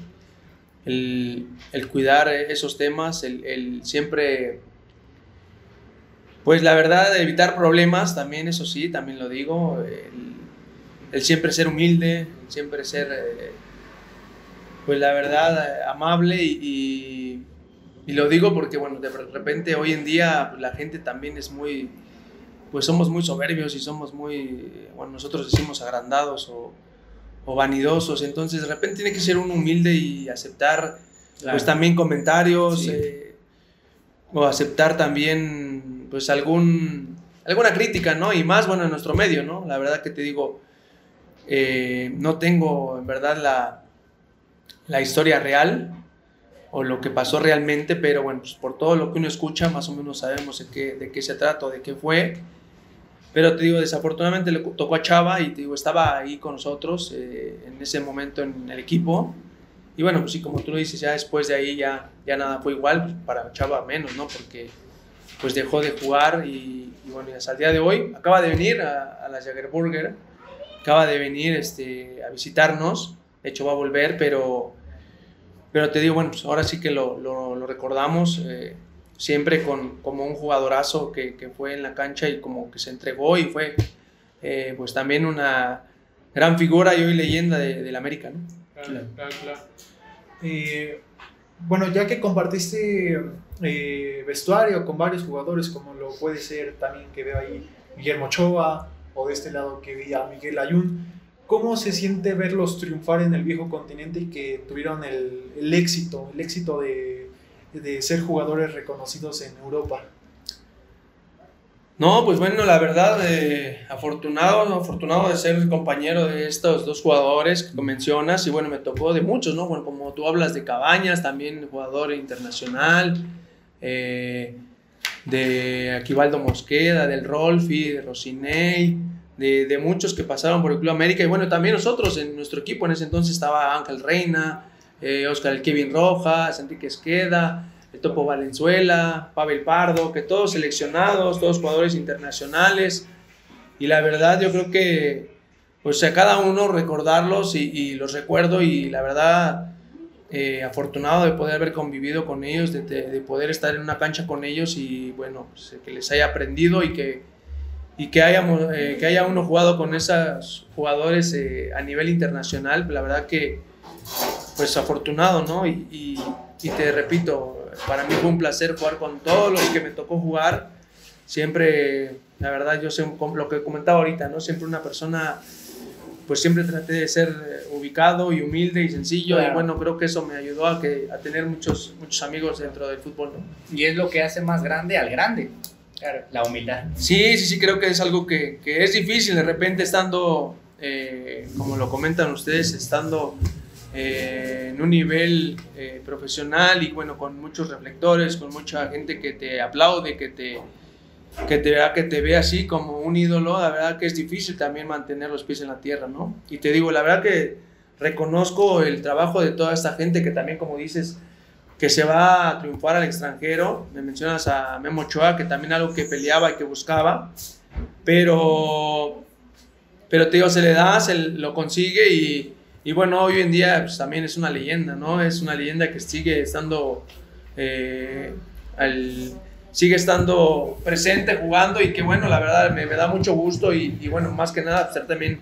el, el, cuidar esos temas, el, el, siempre, pues la verdad, evitar problemas también, eso sí, también lo digo, el, siempre ser humilde, siempre ser, eh, pues la verdad, amable y, y, lo digo porque, bueno, de repente hoy en día la gente también es muy pues somos muy soberbios y somos muy, bueno, nosotros decimos agrandados o, o vanidosos, entonces de repente tiene que ser un humilde y aceptar pues también comentarios eh, o aceptar también pues algún, alguna crítica, ¿no? Y más, bueno, en nuestro medio, ¿no? La verdad que te digo, Eh, no tengo en verdad la, la historia real o lo que pasó realmente, pero bueno, pues por todo lo que uno escucha, más o menos sabemos de qué, de qué se trata de qué fue. Pero te digo, desafortunadamente le tocó a Chava y te digo, estaba ahí con nosotros eh, en ese momento en el equipo. Y bueno, pues sí, como tú lo dices, ya después de ahí ya, ya nada fue igual, pues para Chava menos, ¿no? Porque pues dejó de jugar y, bueno, y hasta el día de hoy acaba de venir a, a la Jagerburger, acaba de venir este, a visitarnos, de hecho va a volver, pero, pero te digo, bueno, pues ahora sí que lo, lo, lo recordamos. Eh, siempre con, como un jugadorazo que, que, fue en la cancha y como que se entregó y fue eh, pues también una gran figura y hoy leyenda de, del América. ¿no? Claro, claro, claro. Eh, bueno, ya que compartiste eh, vestuario con varios jugadores, como lo puede ser también que veo ahí Guillermo Ochoa, o de este lado que vi a Miguel Ayun, ¿cómo se siente verlos triunfar en el viejo continente y que tuvieron el, el éxito, el éxito de de ser jugadores reconocidos en Europa? No, pues bueno, la verdad, eh, afortunado, afortunado de ser compañero de estos dos jugadores que mencionas, y bueno, me tocó de muchos, ¿no? Bueno, como tú hablas de Cabañas, también jugador internacional, eh, de Aquivaldo Mosqueda, del Rolfi, de Rosinei, de, de, muchos que pasaron por el Club América, y bueno, también nosotros en nuestro equipo en ese entonces estaba Ángel Reina, eh, Oscar el Kevin Rojas, Enrique Esqueda, el Topo Valenzuela, Pavel Pardo, que todos seleccionados, todos jugadores internacionales. Y la verdad yo creo que pues a cada uno recordarlos y, los recuerdo y la verdad eh, afortunado de poder haber convivido con ellos, de, poder estar en una cancha con ellos y bueno, pues, que les haya aprendido y que, y que, hayamos, eh, que haya uno jugado con esos jugadores eh, a nivel internacional. La verdad que pues afortunado, ¿no? Y, y, y, te repito, para mí fue un placer jugar con todos los que me tocó jugar. Siempre, la verdad, yo sé lo que comentaba ahorita, ¿no? Siempre una persona, pues siempre traté de ser ubicado y humilde y sencillo. Claro. Y bueno, creo que eso me ayudó a, que, a tener muchos, muchos amigos dentro del fútbol, ¿no? Y es lo que hace más grande al grande. Claro, la humildad. Sí, sí, sí, creo que es algo que, que es difícil de repente estando, eh, como lo comentan ustedes, estando eh, en un nivel eh, profesional y bueno, con muchos reflectores, con mucha gente que te aplaude, que te, que te que te ve así como un ídolo, la verdad que es difícil también mantener los pies en la tierra, ¿no? Y te digo, la verdad que reconozco el trabajo de toda esta gente que también, como dices, que se va a triunfar al extranjero. Me mencionas a Memo Ochoa, que también algo que peleaba y que buscaba, pero, pero te digo, se le da, se lo consigue y y bueno, hoy en día pues, también es una leyenda, ¿no? Es una leyenda que sigue estando, eh, al, sigue estando presente, jugando y que bueno, la verdad me, me da mucho gusto y, y, bueno, más que nada ser también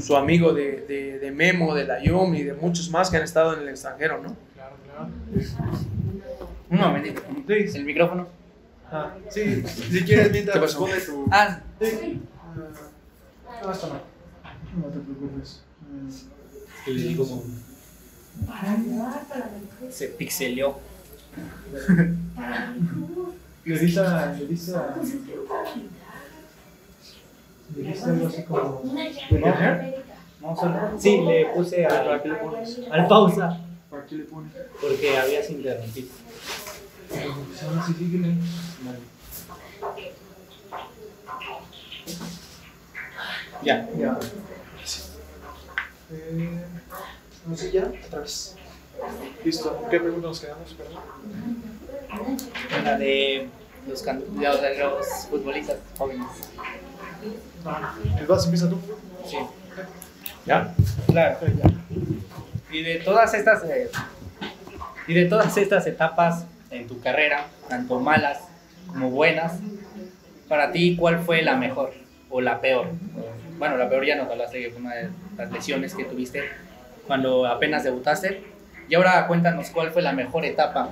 su amigo de, de, de, Memo, de la Yum y de muchos más que han estado en el extranjero, ¿no? Claro, claro. Un momentito. Sí. El micrófono. Ah, sí, si quieres mientras responde tu... Ah. Sí. No. No te preocupes. Y le digo como... Se pixeleó. le dice a... Le dice a... Le dice algo así como... Solo. Sí, le puse a, ¿Para qué le pones? al pausa. ¿Para qué le pones? Porque habías interrumpido. Ahora sí, síguele. Ya. Ya. Eh, no sé, ya, otra vez. Listo. ¿Qué pregunta nos quedamos? Perdón. La de los, can- de los futbolistas jóvenes. Ah, ¿El vas empieza tú? Sí. ¿Ya? Claro. Ya. Y de todas estas eh, y de todas estas etapas en tu carrera, tanto malas como buenas, para ti cuál fue la mejor o la peor? Bueno, la peor ya nos hablaste que fue una de las lesiones que tuviste cuando apenas debutaste. Y ahora cuéntanos cuál fue la mejor etapa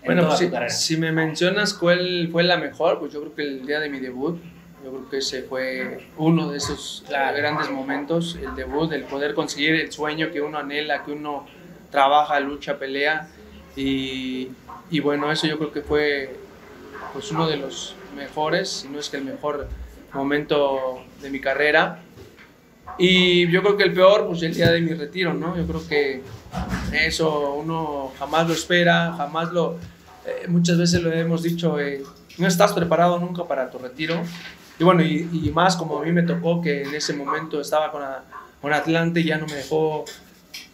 en Bueno, toda pues, tu si, carrera. si me mencionas cuál fue la mejor, pues yo creo que el día de mi debut, yo creo que ese fue uno de esos Claro. grandes momentos, el debut, el poder conseguir el sueño que uno anhela, que uno trabaja, lucha, pelea. Y, y bueno, eso yo creo que fue pues uno de los mejores, si no es que el mejor momento de mi carrera. Y yo creo que el peor, pues el día de mi retiro, ¿no? Yo creo que eso uno jamás lo espera, jamás lo... Eh, muchas veces lo hemos dicho, eh, no estás preparado nunca para tu retiro. Y bueno, y, y, más como a mí me tocó que en ese momento estaba con, con Atlante y ya no me dejó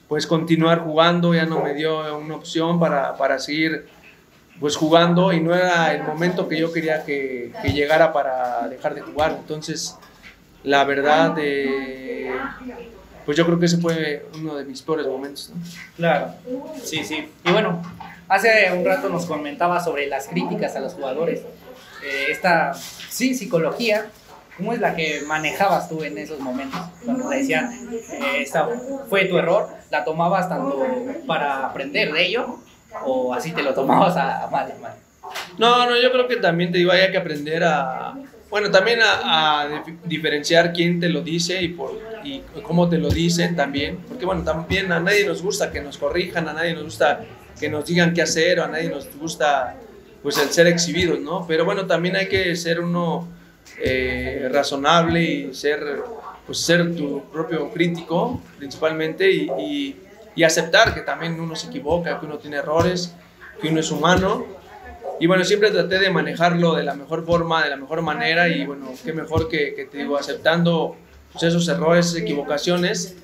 pues continuar jugando, ya no me dio una opción para, para seguir pues jugando y no era el momento que yo quería que, que llegara para dejar de jugar. Entonces, la verdad, eh, pues yo creo que ese fue uno de mis peores momentos. ¿no? Claro, sí, sí. Y bueno, hace un rato nos comentaba sobre las críticas a los jugadores. Eh, esta, sí, psicología, ¿cómo es la que manejabas tú en esos momentos? Cuando te decían, eh, esta fue tu error, ¿la tomabas tanto para aprender de ello o así te lo tomabas a, a mal, mal? No, no, yo creo que también te digo, hay que aprender a, bueno, también a, a, diferenciar quién te lo dice y, por, y cómo te lo dicen también, porque bueno, también a nadie nos gusta que nos corrijan, a nadie nos gusta que nos digan qué hacer, o a nadie nos gusta pues el ser exhibidos, ¿no? Pero bueno, también hay que ser uno eh, razonable y ser, pues ser tu propio crítico principalmente y, y, y aceptar que también uno se equivoca, que uno tiene errores, que uno es humano y bueno, siempre traté de manejarlo de la mejor forma, de la mejor manera y bueno, qué mejor que, que te digo, aceptando pues, esos errores, equivocaciones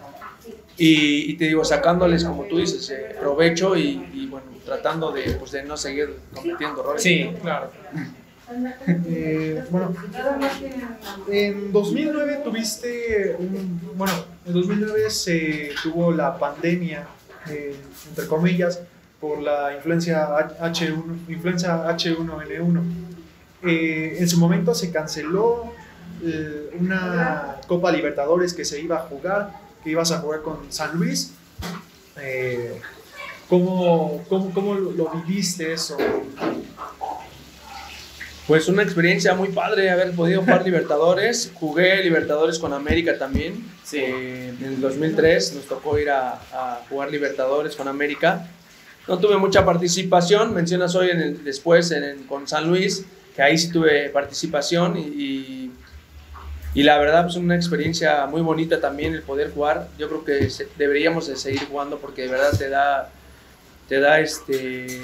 y, y, te digo, sacándoles, como tú dices, eh, provecho y, y, bueno, tratando de, pues, de no seguir cometiendo errores. Sí, claro. Eh, bueno, en 2009 tuviste un, bueno, en 2009 se tuvo la pandemia, eh, entre comillas, por la influencia H1, influenza H1N1. Eh, en su momento se canceló eh, una Copa Libertadores que se iba a jugar, que ibas a jugar con San Luis. Eh, ¿cómo, cómo, cómo, lo viviste eso? Pues una experiencia muy padre haber podido jugar Libertadores. Jugué Libertadores con América también. Sí. En el 2003 nos tocó ir a, a jugar Libertadores con América. No tuve mucha participación, mencionas hoy en después con San Luis, que ahí sí tuve participación y, y, la verdad pues una experiencia muy bonita también el poder jugar. Yo creo que deberíamos de seguir jugando porque de verdad te da, te da este,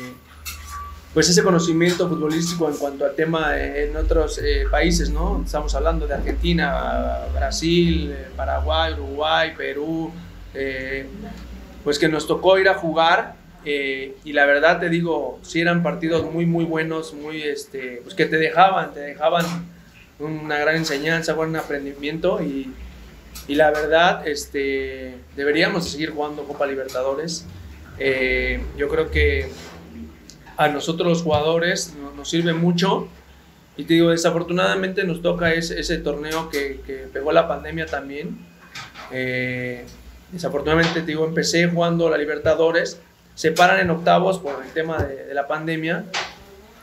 pues ese conocimiento futbolístico en cuanto al tema en otros eh, países, ¿no? Estamos hablando de Argentina, Brasil, Paraguay, Uruguay, Perú, eh, pues que nos tocó ir a jugar eh, y la verdad te digo, sí eran partidos muy, muy buenos, muy, este, pues que te dejaban, te dejaban una gran enseñanza, buen aprendimiento y, y la verdad, este, deberíamos seguir jugando Copa Libertadores. Eh, yo creo que a nosotros los jugadores nos, nos, sirve mucho y te digo, desafortunadamente nos toca ese, ese torneo que, que, pegó la pandemia también. Eh, desafortunadamente te digo, empecé jugando la Libertadores se paran en octavos por el tema de, de la pandemia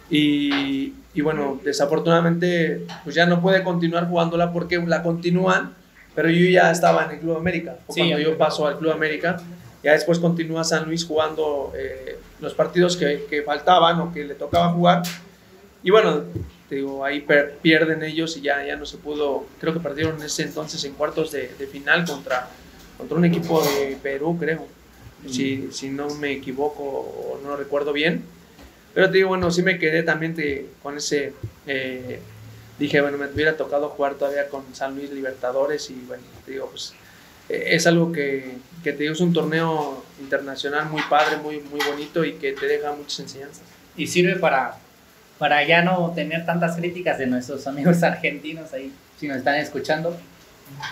y, y, bueno, desafortunadamente pues ya no puede continuar jugándola porque la continúan, pero yo ya estaba en el Club América, sí, cuando yo paso al Club América, ya después continúa San Luis jugando eh, los partidos que, que, faltaban o que le tocaba jugar. Y bueno, digo, ahí per, pierden ellos y ya, ya no se pudo, creo que perdieron en ese entonces en cuartos de, de final contra, contra un equipo de Perú, creo si, si no me equivoco o no recuerdo bien. Pero te digo, bueno, sí me quedé también te, con ese... Eh, dije, bueno, me hubiera tocado jugar todavía con San Luis Libertadores y bueno, te digo, pues eh, es algo que, que, te digo, es un torneo internacional muy padre, muy, muy bonito y que te deja muchas enseñanzas. Y sirve para, para ya no tener tantas críticas de nuestros amigos argentinos ahí, si nos están escuchando.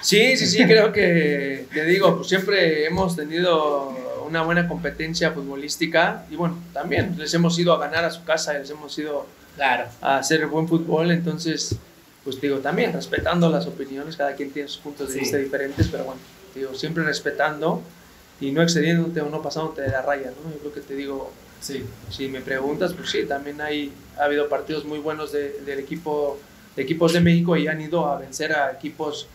Sí, sí, sí, creo que, te digo, pues siempre hemos tenido una buena competencia futbolística y bueno, también les hemos ido a ganar a su casa, les hemos ido claro. a hacer buen fútbol, entonces, pues digo, también respetando las opiniones, cada quien tiene sus puntos de sí. vista diferentes, pero bueno, digo, siempre respetando y no excediéndote o no pasándote de la raya, ¿no? Yo creo que te digo, sí. si me preguntas, pues sí, también hay, ha habido partidos muy buenos de, del equipo, de equipos de México y han ido a vencer a equipos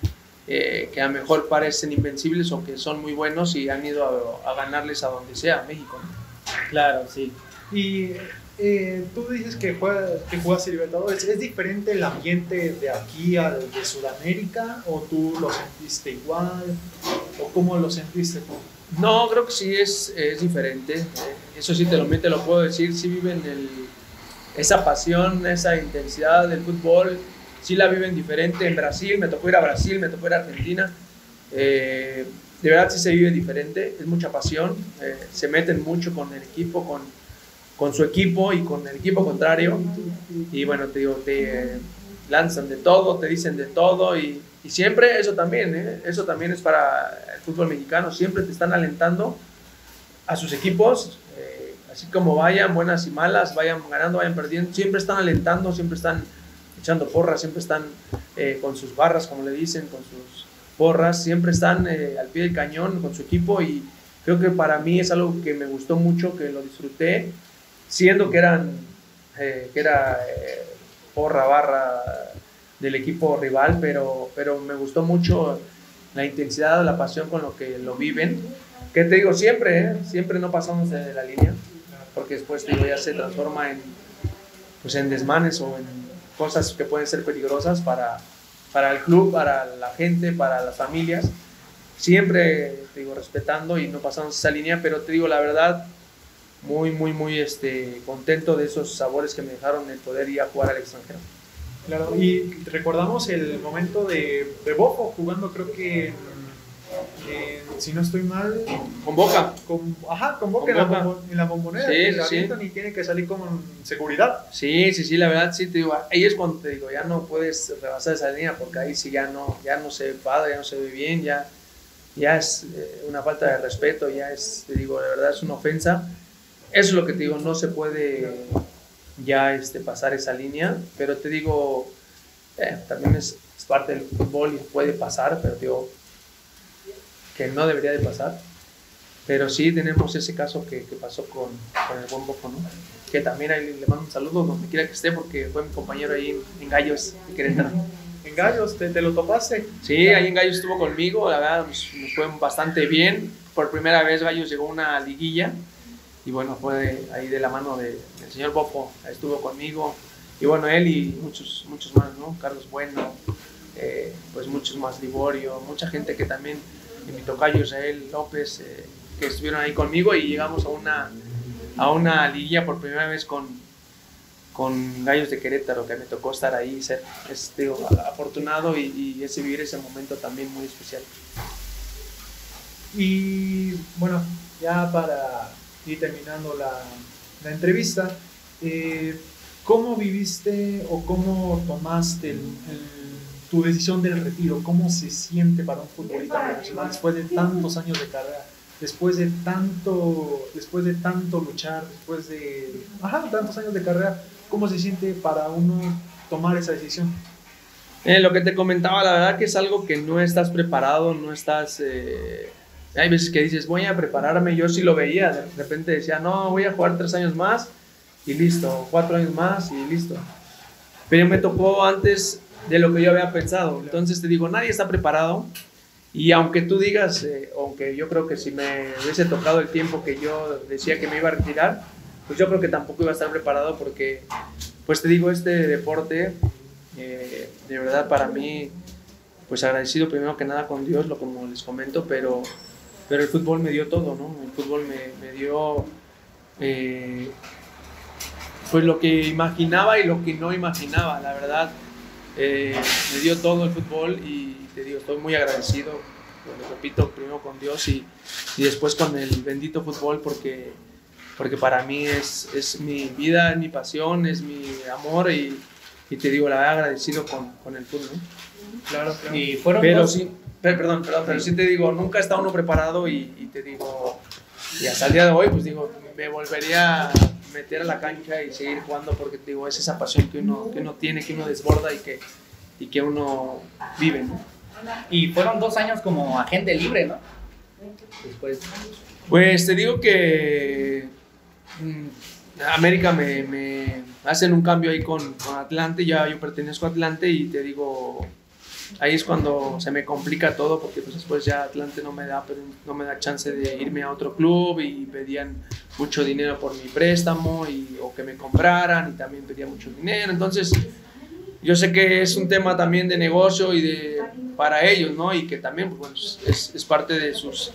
eh, que a lo mejor parecen invencibles o que son muy buenos y han ido a, a ganarles a donde sea, a México. ¿no? Claro, sí. Y eh, tú dices que, juegas, que juegas Libertadores. ¿Es diferente el ambiente de aquí al de Sudamérica? ¿O tú lo sentiste igual? ¿O cómo lo sentiste tú? No, creo que sí es, es diferente. Eh, eso sí te lo, te lo puedo decir. Sí viven el, esa pasión, esa intensidad del fútbol. Sí la viven diferente en Brasil. Me tocó ir a Brasil, me tocó ir a Argentina. Eh, de verdad sí se vive diferente. Es mucha pasión. se meten mucho con el equipo, con con su equipo y con el equipo contrario. Y bueno, te digo, te lanzan de todo, te dicen de todo y, y siempre eso también, ¿eh? eso también es para el fútbol mexicano, siempre te están alentando a sus equipos, eh, así como vayan, buenas y malas, vayan ganando, vayan perdiendo, siempre están alentando, siempre están echando porras, siempre están eh, con sus barras, como le dicen, con sus porras, siempre están al pie del cañón con su equipo y creo que para mí es algo que me gustó mucho, que lo disfruté siendo que eran eh, que era eh, porra barra del equipo rival, pero, pero me gustó mucho la intensidad, la pasión con lo que lo viven. Que te digo, siempre, ¿eh? siempre no pasamos de la línea, porque después digo, ya se transforma en, pues en desmanes o en cosas que pueden ser peligrosas para, para el club, para la gente, para las familias. Siempre, te digo, respetando y no pasamos esa línea, pero te digo, la verdad, muy, muy, muy este, contento de esos sabores que me dejaron el poder ir a jugar al extranjero. Claro, y recordamos el momento de, de Bofo jugando, creo que, si no estoy mal, con Boca. Con, ajá, con Boca, en, La en, La bombonera. Sí, sí. Y tiene que salir con seguridad. Sí, sí, sí, la verdad, sí, te digo, ahí es cuando te digo, ya no puedes rebasar esa línea porque ahí sí ya no, ya no se ve padre, ya no se ve bien, ya, ya es eh, una falta de respeto, ya es, te digo, la verdad es una ofensa eso es lo que te digo, no se puede ya este, pasar esa línea, pero te digo, eh, también es, parte del fútbol y puede pasar, pero digo que no debería de pasar. Pero sí tenemos ese caso que, que pasó con, con, el buen Boco, ¿no? Que también ahí le mando un saludo donde quiera que esté, porque fue mi compañero ahí en, Gallos de Querétaro. ¿En Gallos? ¿Te, ¿Te, lo topaste? Sí, ahí en Gallos estuvo conmigo, la verdad nos, nos fue bastante bien. Por primera vez Gallos llegó a una liguilla y bueno, fue ahí de la mano de, del señor Bofo, estuvo conmigo, y bueno, él y muchos, muchos más, ¿no? Carlos Bueno, eh, pues muchos más, Liborio, mucha gente que también, mi tocayo Israel López, eh, que estuvieron ahí conmigo y llegamos a una, a una liguilla por primera vez con, con Gallos de Querétaro, que me tocó estar ahí, ser es, digo, afortunado y, y ese vivir ese momento también muy especial. Y bueno, ya para y terminando la, la entrevista, eh, ¿cómo viviste o cómo tomaste tu decisión del retiro? ¿Cómo se siente para un futbolista profesional después de tantos años de carrera? Después de tanto, después de tanto luchar, después de ajá, tantos años de carrera, ¿cómo se siente para uno tomar esa decisión? Eh, lo que te comentaba, la verdad que es algo que no estás preparado, no estás eh, hay veces que dices, voy a prepararme, yo sí lo veía, de repente decía, no, voy a jugar tres años más y listo, cuatro años más y listo. Pero me tocó antes de lo que yo había pensado. Entonces te digo, nadie está preparado. Y aunque tú digas, eh, aunque yo creo que si me hubiese tocado el tiempo que yo decía que me iba a retirar, pues yo creo que tampoco iba a estar preparado porque, pues te digo, este deporte, eh, de verdad para mí, pues agradecido primero que nada con Dios, lo como les comento, pero pero el fútbol me dio todo, ¿no? El fútbol me, dio eh, pues lo que imaginaba y lo que no imaginaba, la verdad. Eh, me dio todo el fútbol y te digo, estoy muy agradecido, lo repito, primero con Dios y, y, después con el bendito fútbol porque, porque para mí es, es mi vida, es mi pasión, es mi amor y, y te digo, la he agradecido con, con el fútbol. Claro, claro. Y fueron Pero sí, perdón, perdón, pero sí te digo, nunca está uno preparado y, te digo, y hasta el día de hoy, pues digo, me volvería a meter a la cancha y seguir jugando porque te digo, es esa pasión que uno, que uno tiene, que uno desborda y que, y que uno vive, ¿no? Y fueron dos años como agente libre, ¿no? Después. Pues te digo que mm, América me, me, hacen un cambio ahí con, con Atlante, ya yo pertenezco a Atlante y te digo, ahí es cuando se me complica todo porque pues después ya Atlante no me da no me da chance de irme a otro club y pedían mucho dinero por mi préstamo y, o que me compraran y también pedía mucho dinero. Entonces yo sé que es un tema también de negocio y de para ellos no y que también pues, es, es, parte de sus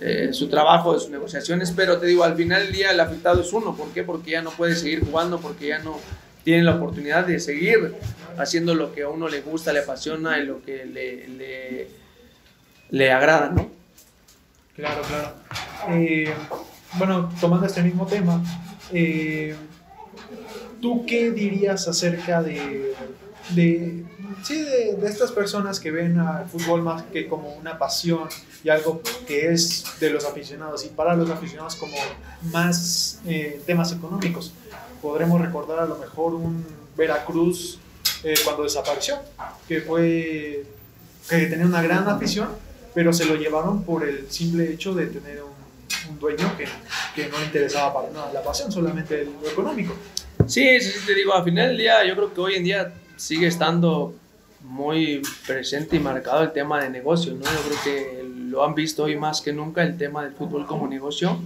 eh, su trabajo de sus negociaciones pero te digo al final del día el afectado es uno. ¿por qué? porque ya no puede seguir jugando porque ya no tienen la oportunidad de seguir haciendo lo que a uno le gusta, le apasiona y lo que le, le, agrada, ¿no? Claro, claro. Eh, bueno, tomando este mismo tema, eh, ¿tú qué dirías acerca de, de, sí, de, de, estas personas que ven al fútbol más que como una pasión y algo que es de los aficionados y para los aficionados como más eh, temas económicos? Podremos recordar a lo mejor un Veracruz eh, cuando desapareció, que fue que tenía una gran afición, pero se lo llevaron por el simple hecho de tener un, dueño que, que, no interesaba para nada la pasión, solamente lo económico. Sí, sí, te digo, al final del día yo creo que hoy en día sigue estando muy presente y marcado el tema de negocio, ¿no? Yo creo que lo han visto hoy más que nunca el tema del fútbol como negocio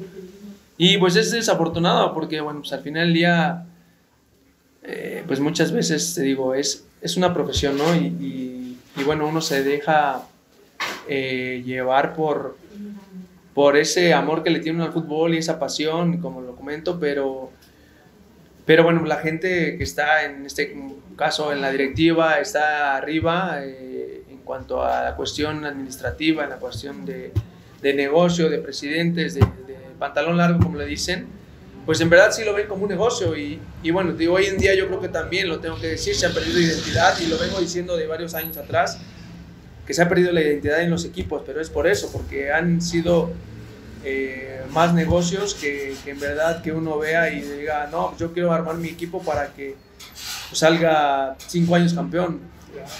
y pues es desafortunado porque, bueno, pues al final del día, eh, pues muchas veces, te digo, es, es una profesión, ¿no? Y, bueno, uno se deja eh, llevar por, por ese amor que le tiene al fútbol y esa pasión, como lo comento, pero, pero bueno, la gente que está en este caso en la directiva está arriba eh, en cuanto a la cuestión administrativa, en la cuestión de, de negocio, de presidentes, de pantalón largo, como le dicen, pues en verdad sí lo ven como un negocio. Y, y bueno, digo, hoy en día yo creo que también lo tengo que decir, se ha perdido identidad y lo vengo diciendo de varios años atrás, que se ha perdido la identidad en los equipos, pero es por eso, porque han sido eh, más negocios que, que, en verdad que uno vea y diga, no, yo quiero armar mi equipo para que salga cinco años campeón.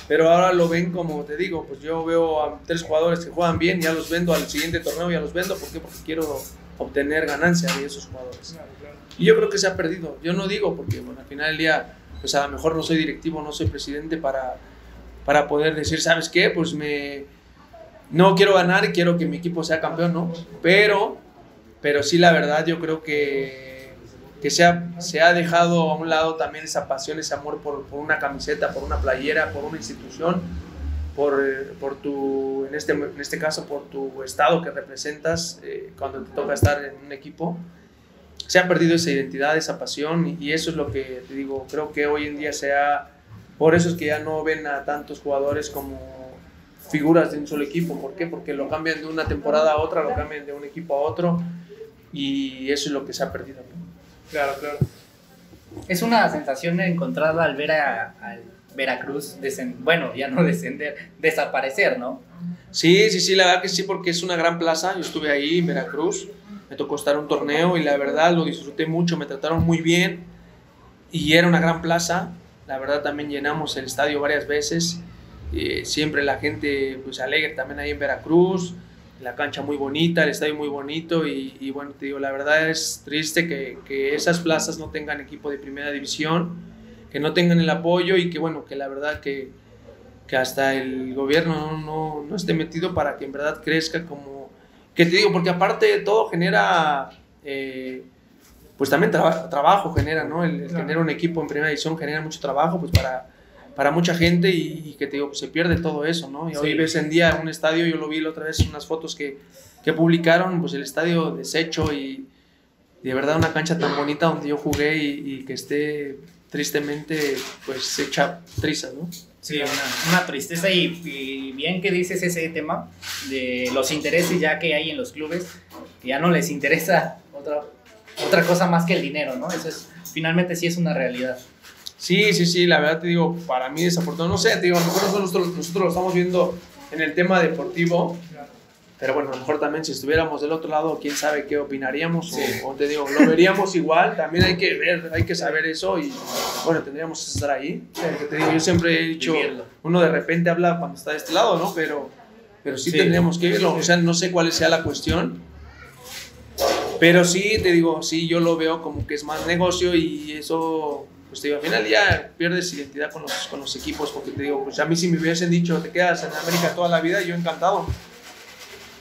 Pero ahora lo ven como te digo, pues yo veo a tres jugadores que juegan bien, ya los vendo al siguiente torneo, ya los vendo, ¿por qué? Porque quiero obtener ganancia de esos jugadores. Y yo creo que se ha perdido. Yo no digo porque, bueno, al final del día, pues a lo mejor no soy directivo, no soy presidente para, para poder decir, ¿sabes qué? Pues me... No quiero ganar y quiero que mi equipo sea campeón, ¿no? Pero, pero sí, la verdad, yo creo que, que se, ha, se ha dejado a un lado también esa pasión, ese amor por, por una camiseta, por una playera, por una institución por, por tu, en este, en este caso, por tu estado que representas eh, cuando te toca estar en un equipo. Se ha perdido esa identidad, esa pasión y, eso es lo que te digo, creo que hoy en día se ha, por eso es que ya no ven a tantos jugadores como figuras de un solo equipo. ¿Por qué? Porque lo cambian de una temporada a otra, lo cambian de un equipo a otro y eso es lo que se ha perdido. Claro, claro. Es una sensación encontrada al ver al Veracruz, bueno, ya no descender, desaparecer, ¿no? Sí, sí, sí, la verdad que sí, porque es una gran plaza. Yo estuve ahí en Veracruz, me tocó estar un torneo y la verdad lo disfruté mucho, me trataron muy bien y era una gran plaza. La verdad también llenamos el estadio varias veces. Eh, siempre la gente pues alegre también ahí en Veracruz, la cancha muy bonita, el estadio muy bonito y, y bueno, te digo, la verdad es triste que, que esas plazas no tengan equipo de primera división que no tengan el apoyo y que bueno, que la verdad que, que hasta el gobierno no, no, esté metido para que en verdad crezca como, que te digo, porque aparte todo genera, eh, pues también trabajo genera, ¿no? El, tener un equipo en primera edición genera mucho trabajo, pues para, para mucha gente y, que te digo, pues se pierde todo eso, ¿no? Y hoy ves en día un estadio, yo lo vi la otra vez, unas fotos que, que publicaron, pues el estadio deshecho y, y, de verdad una cancha tan bonita donde yo jugué y, y que esté tristemente pues echa trizas, ¿no? Sí, una, tristeza y, bien que dices ese tema de los intereses ya que hay en los clubes, que ya no les interesa otra, otra cosa más que el dinero, ¿no? Eso es, finalmente sí es una realidad. Sí, sí, sí, la verdad te digo, para mí desafortunado, no sé, te digo, nosotros, nosotros, nosotros lo estamos viendo en el tema deportivo, pero bueno, a lo mejor también si estuviéramos del otro lado, quién sabe qué opinaríamos, o, te digo, lo veríamos igual, también hay que ver, hay que saber eso y bueno, tendríamos que estar ahí. te digo, yo siempre he dicho, uno de repente habla cuando está de este lado, ¿no? Pero, pero sí, tendríamos que verlo, o sea, no sé cuál sea la cuestión, pero sí, te digo, sí, yo lo veo como que es más negocio y eso pues te digo, al final ya pierdes identidad con los, con los equipos, porque te digo, pues a mí si me hubiesen dicho, te quedas en América toda la vida, yo encantado.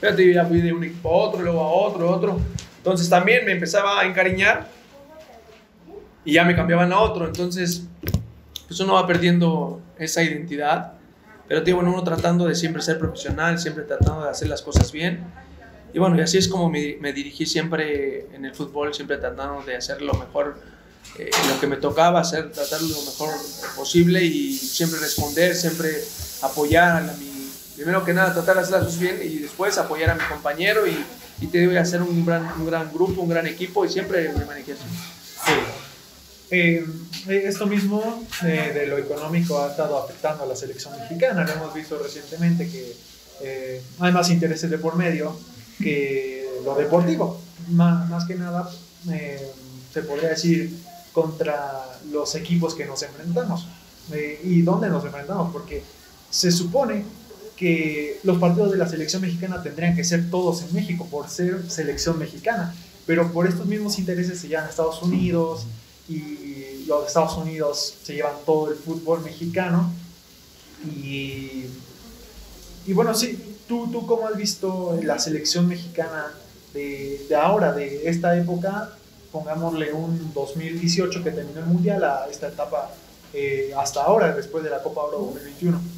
Pero te digo, ya fui de un equipo a otro, luego a otro, a otro. Entonces también me empezaba a encariñar y ya me cambiaban a otro. Entonces, pues uno va perdiendo esa identidad. Pero digo, bueno, uno tratando de siempre ser profesional, siempre tratando de hacer las cosas bien. Y bueno, y así es como me, me dirigí siempre en el fútbol, siempre tratando de hacer lo mejor, eh, lo que me tocaba, hacer, tratar lo mejor posible y siempre responder, siempre apoyar a mi, primero que nada, tratar de hacer las cosas bien y después apoyar a mi compañero y, y te digo, hacer un gran, un gran grupo, un gran equipo y siempre me manejé así. Sí. Eh, esto mismo eh, de lo económico ha estado afectando a la selección mexicana. Lo hemos visto recientemente que eh, hay más intereses de por medio que lo deportivo. Más, más que nada, eh, se podría decir contra los equipos que nos enfrentamos. Eh, ¿Y dónde nos enfrentamos? Porque se supone que los partidos de la selección mexicana tendrían que ser todos en México por ser selección mexicana, pero por estos mismos intereses se llevan a Estados Unidos y los Estados Unidos se llevan todo el fútbol mexicano y, y bueno, sí, ¿tú, ¿tú cómo has visto la selección mexicana de, de ahora, de esta época? Pongámosle un 2018 que terminó el Mundial a esta etapa eh, hasta ahora, después de la Copa Oro 2021.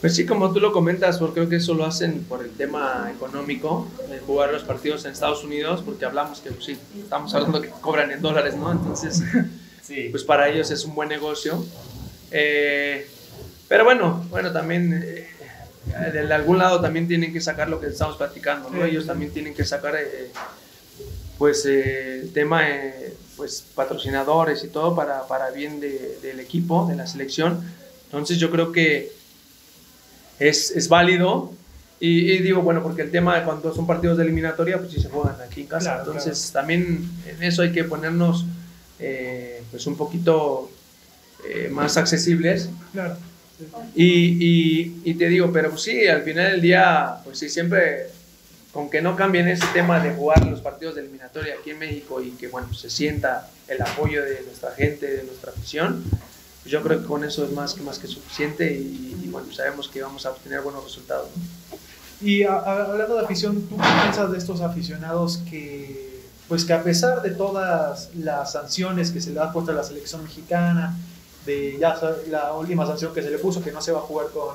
Pues sí, como tú lo comentas, porque creo que eso lo hacen por el tema económico, de jugar los partidos en Estados Unidos, porque hablamos que, pues sí, estamos hablando que cobran en dólares, ¿no? Entonces, Sí. pues para ellos es un buen negocio. Eh, pero bueno, bueno, también eh, de algún lado también tienen que sacar lo que estamos platicando, ¿no? Ellos también tienen que sacar, eh, pues, eh, el tema, eh, pues, patrocinadores y todo para, para bien de- del equipo, de la selección. Entonces yo creo que es, es válido. Y, y digo, bueno, porque el tema de cuando son partidos de eliminatoria, pues sí se juegan aquí en casa. Claro, Entonces también en eso hay que ponernos eh, pues un poquito eh, más accesibles. Claro. Y, y, y te digo, pero pues sí, al final del día, pues sí, siempre, con que no cambien ese tema de jugar los partidos de eliminatoria aquí en México y que, bueno, se sienta el apoyo de nuestra gente, de nuestra afición, pues yo creo que con eso es más que, más que suficiente y, y, bueno, sabemos que vamos a obtener buenos resultados. ¿no? Y a- a- hablando de afición, ¿tú qué piensas de estos aficionados que, pues que a pesar de todas las sanciones que se le ha puesto a la selección mexicana, de ya la última sanción que se le puso, que no se va a jugar con,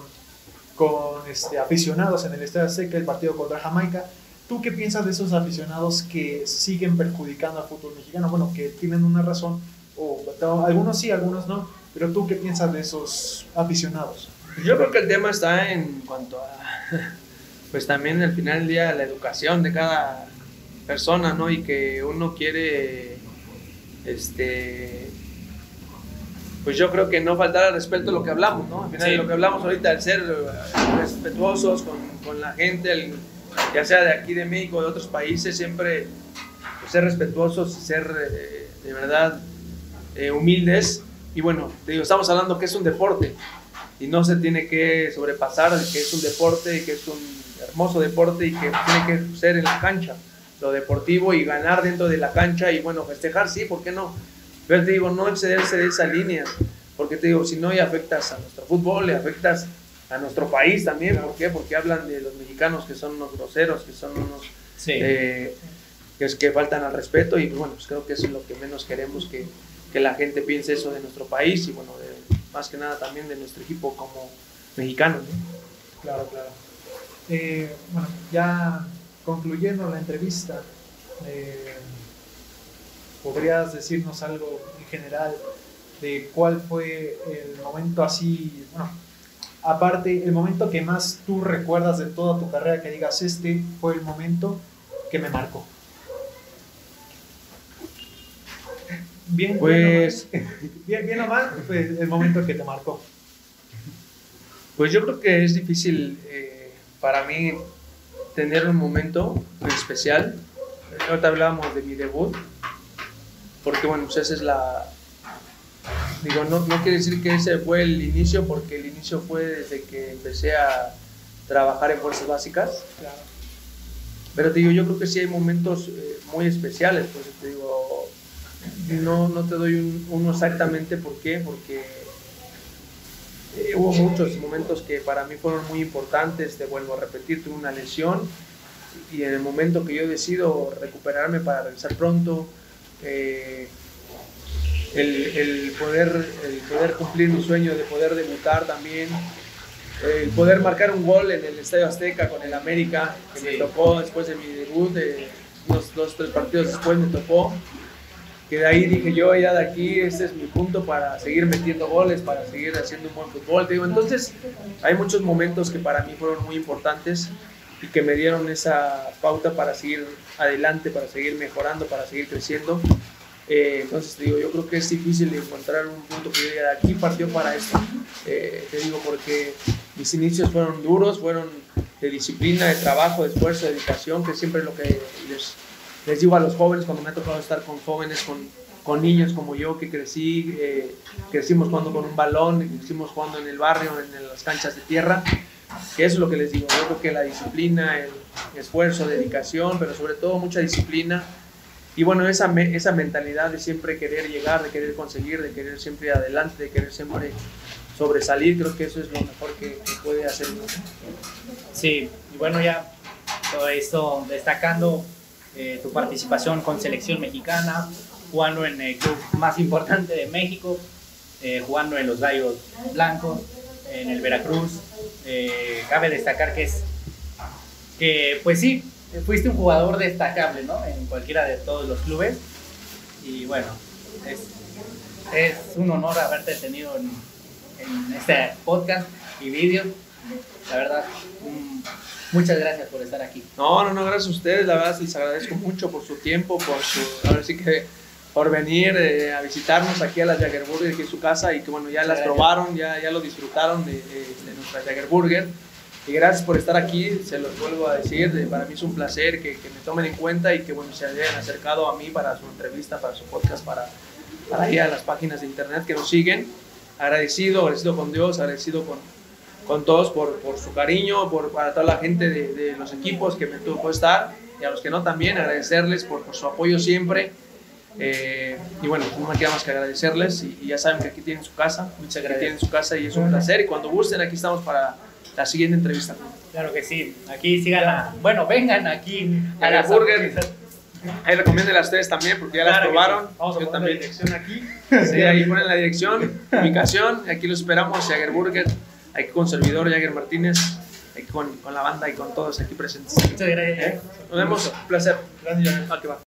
con este, aficionados en el Estadio Azteca, el partido contra Jamaica, ¿tú qué piensas de esos aficionados que siguen perjudicando al fútbol mexicano? Bueno, que tienen una razón, o algunos sí, algunos no, pero ¿tú qué piensas de esos aficionados? Yo creo que el tema está en cuanto a, pues también al final del día la educación de cada persona, ¿no? Y que uno quiere, este, pues yo creo que no faltar al respeto a lo que hablamos, ¿no? Al final Sí. lo que hablamos ahorita, el ser eh, respetuosos con, con la gente, el- ya sea de aquí de México de otros países, siempre pues, ser respetuosos y ser eh, de verdad eh, humildes. Y bueno, te digo, estamos hablando que es un deporte y no se tiene que sobrepasar de que es un deporte y que es un hermoso deporte y que tiene que ser en la cancha, lo deportivo y ganar dentro de la cancha y bueno, festejar, sí, ¿por qué no? Pero te digo, no excederse de esa línea, porque te digo, si no, y afectas a nuestro fútbol, le afectas a nuestro país también, ¿por qué? Porque hablan de los mexicanos que son unos groseros, que son unos Sí. eh, que es que faltan al respeto y pues, bueno, pues creo que eso es lo que menos queremos que, que la gente piense eso de nuestro país y bueno, de- más que nada también de nuestro equipo como mexicano. ¿no? Claro, claro. Eh, bueno, ya concluyendo la entrevista, eh, ¿podrías decirnos algo en general de cuál fue el momento así, bueno, aparte, el momento que más tú recuerdas de toda tu carrera, que digas, este fue el momento que me marcó? Bien, Pues- bien, bien, o mal, pues, el momento que te marcó. Pues yo creo que es difícil eh, para mí tener un momento en especial. Ahorita hablábamos de mi debut, porque bueno, pues esa es la... Digo, no, no quiere decir que ese fue el inicio, porque el inicio fue desde que empecé a trabajar en fuerzas básicas. Claro. Pero te digo, yo creo que sí hay momentos eh, muy especiales, pues te digo, no, no te doy un, uno exactamente por qué, porque eh, hubo muchos momentos que para mí fueron muy importantes, te vuelvo a repetir, tuve una lesión y en el momento que yo decido recuperarme para regresar pronto, eh, el, el, poder, el poder cumplir mi sueño de poder debutar también, el poder marcar un gol en el Estadio Azteca con el América, que me tocó después de mi debut, de dos, dos, tres partidos después me tocó, que de ahí dije yo ya de aquí, este es mi punto para seguir metiendo goles, para seguir haciendo un buen fútbol. Te digo, entonces hay muchos momentos que para mí fueron muy importantes y que me dieron esa pauta para seguir adelante, para seguir mejorando, para seguir creciendo. Eh, entonces te digo, yo creo que es difícil encontrar un punto que diga, aquí partió para esto. Eh, te digo porque mis inicios fueron duros, fueron de disciplina, de trabajo, de esfuerzo, de dedicación, que siempre es lo que les, les digo a los jóvenes cuando me ha tocado estar con jóvenes, con, con niños como yo que crecí, eh, crecimos jugando con un balón, crecimos jugando en el barrio, en, las canchas de tierra, que es lo que les digo, yo creo que la disciplina, el esfuerzo, dedicación, pero sobre todo mucha disciplina, y bueno, esa, esa mentalidad de siempre querer llegar, de querer conseguir, de querer siempre adelante, de querer siempre sobresalir, creo que eso es lo mejor que, puede hacer uno. Sí, y bueno, ya todo esto destacando eh, tu participación con selección mexicana, jugando en el club más importante de México, eh, jugando en los Gallos Blancos, en el Veracruz. Eh, cabe destacar que es que, pues sí, fuiste un jugador destacable, ¿no? En cualquiera de todos los clubes. Y bueno, es, es un honor haberte tenido en, en este podcast y vídeo. La verdad, muchas gracias por estar aquí. No, no, no, gracias a ustedes. La verdad, les agradezco mucho por su tiempo, por su, ahora sí que por venir eh, a visitarnos aquí a la Jagerburger, aquí en su casa, y que bueno, ya las probaron, ya, ya lo disfrutaron de, de, de nuestra Jagerburger. Y gracias por estar aquí, se los vuelvo a decir, para mí es un placer que, que, me tomen en cuenta y que bueno, se hayan acercado a mí para su entrevista, para su podcast, para, para ir a las páginas de internet que nos siguen. Agradecido, agradecido con Dios, agradecido con, con todos por, por, su cariño, por, para toda la gente de, de, los equipos que me tuvo estar y a los que no también, agradecerles por, por su apoyo siempre. Eh, y bueno, no me queda más que agradecerles y, y, ya saben que aquí tienen su casa, muchas gracias. tienen su casa y es un placer y cuando gusten aquí estamos para la siguiente entrevista. Claro que sí. Aquí sigan la. Bueno, vengan aquí a la burger. Ahí recomienden a ustedes también porque ya claro las probaron. Sí. Vamos a Yo también. la dirección aquí. Sí, ahí ponen la dirección, ubicación. Aquí los esperamos, Jagger Burger. Aquí con servidor Jagger Martínez. Aquí con, con, la banda y con todos aquí presentes. Muchas gracias. ¿Eh? Nos vemos. Un placer. Gracias. Aquí va.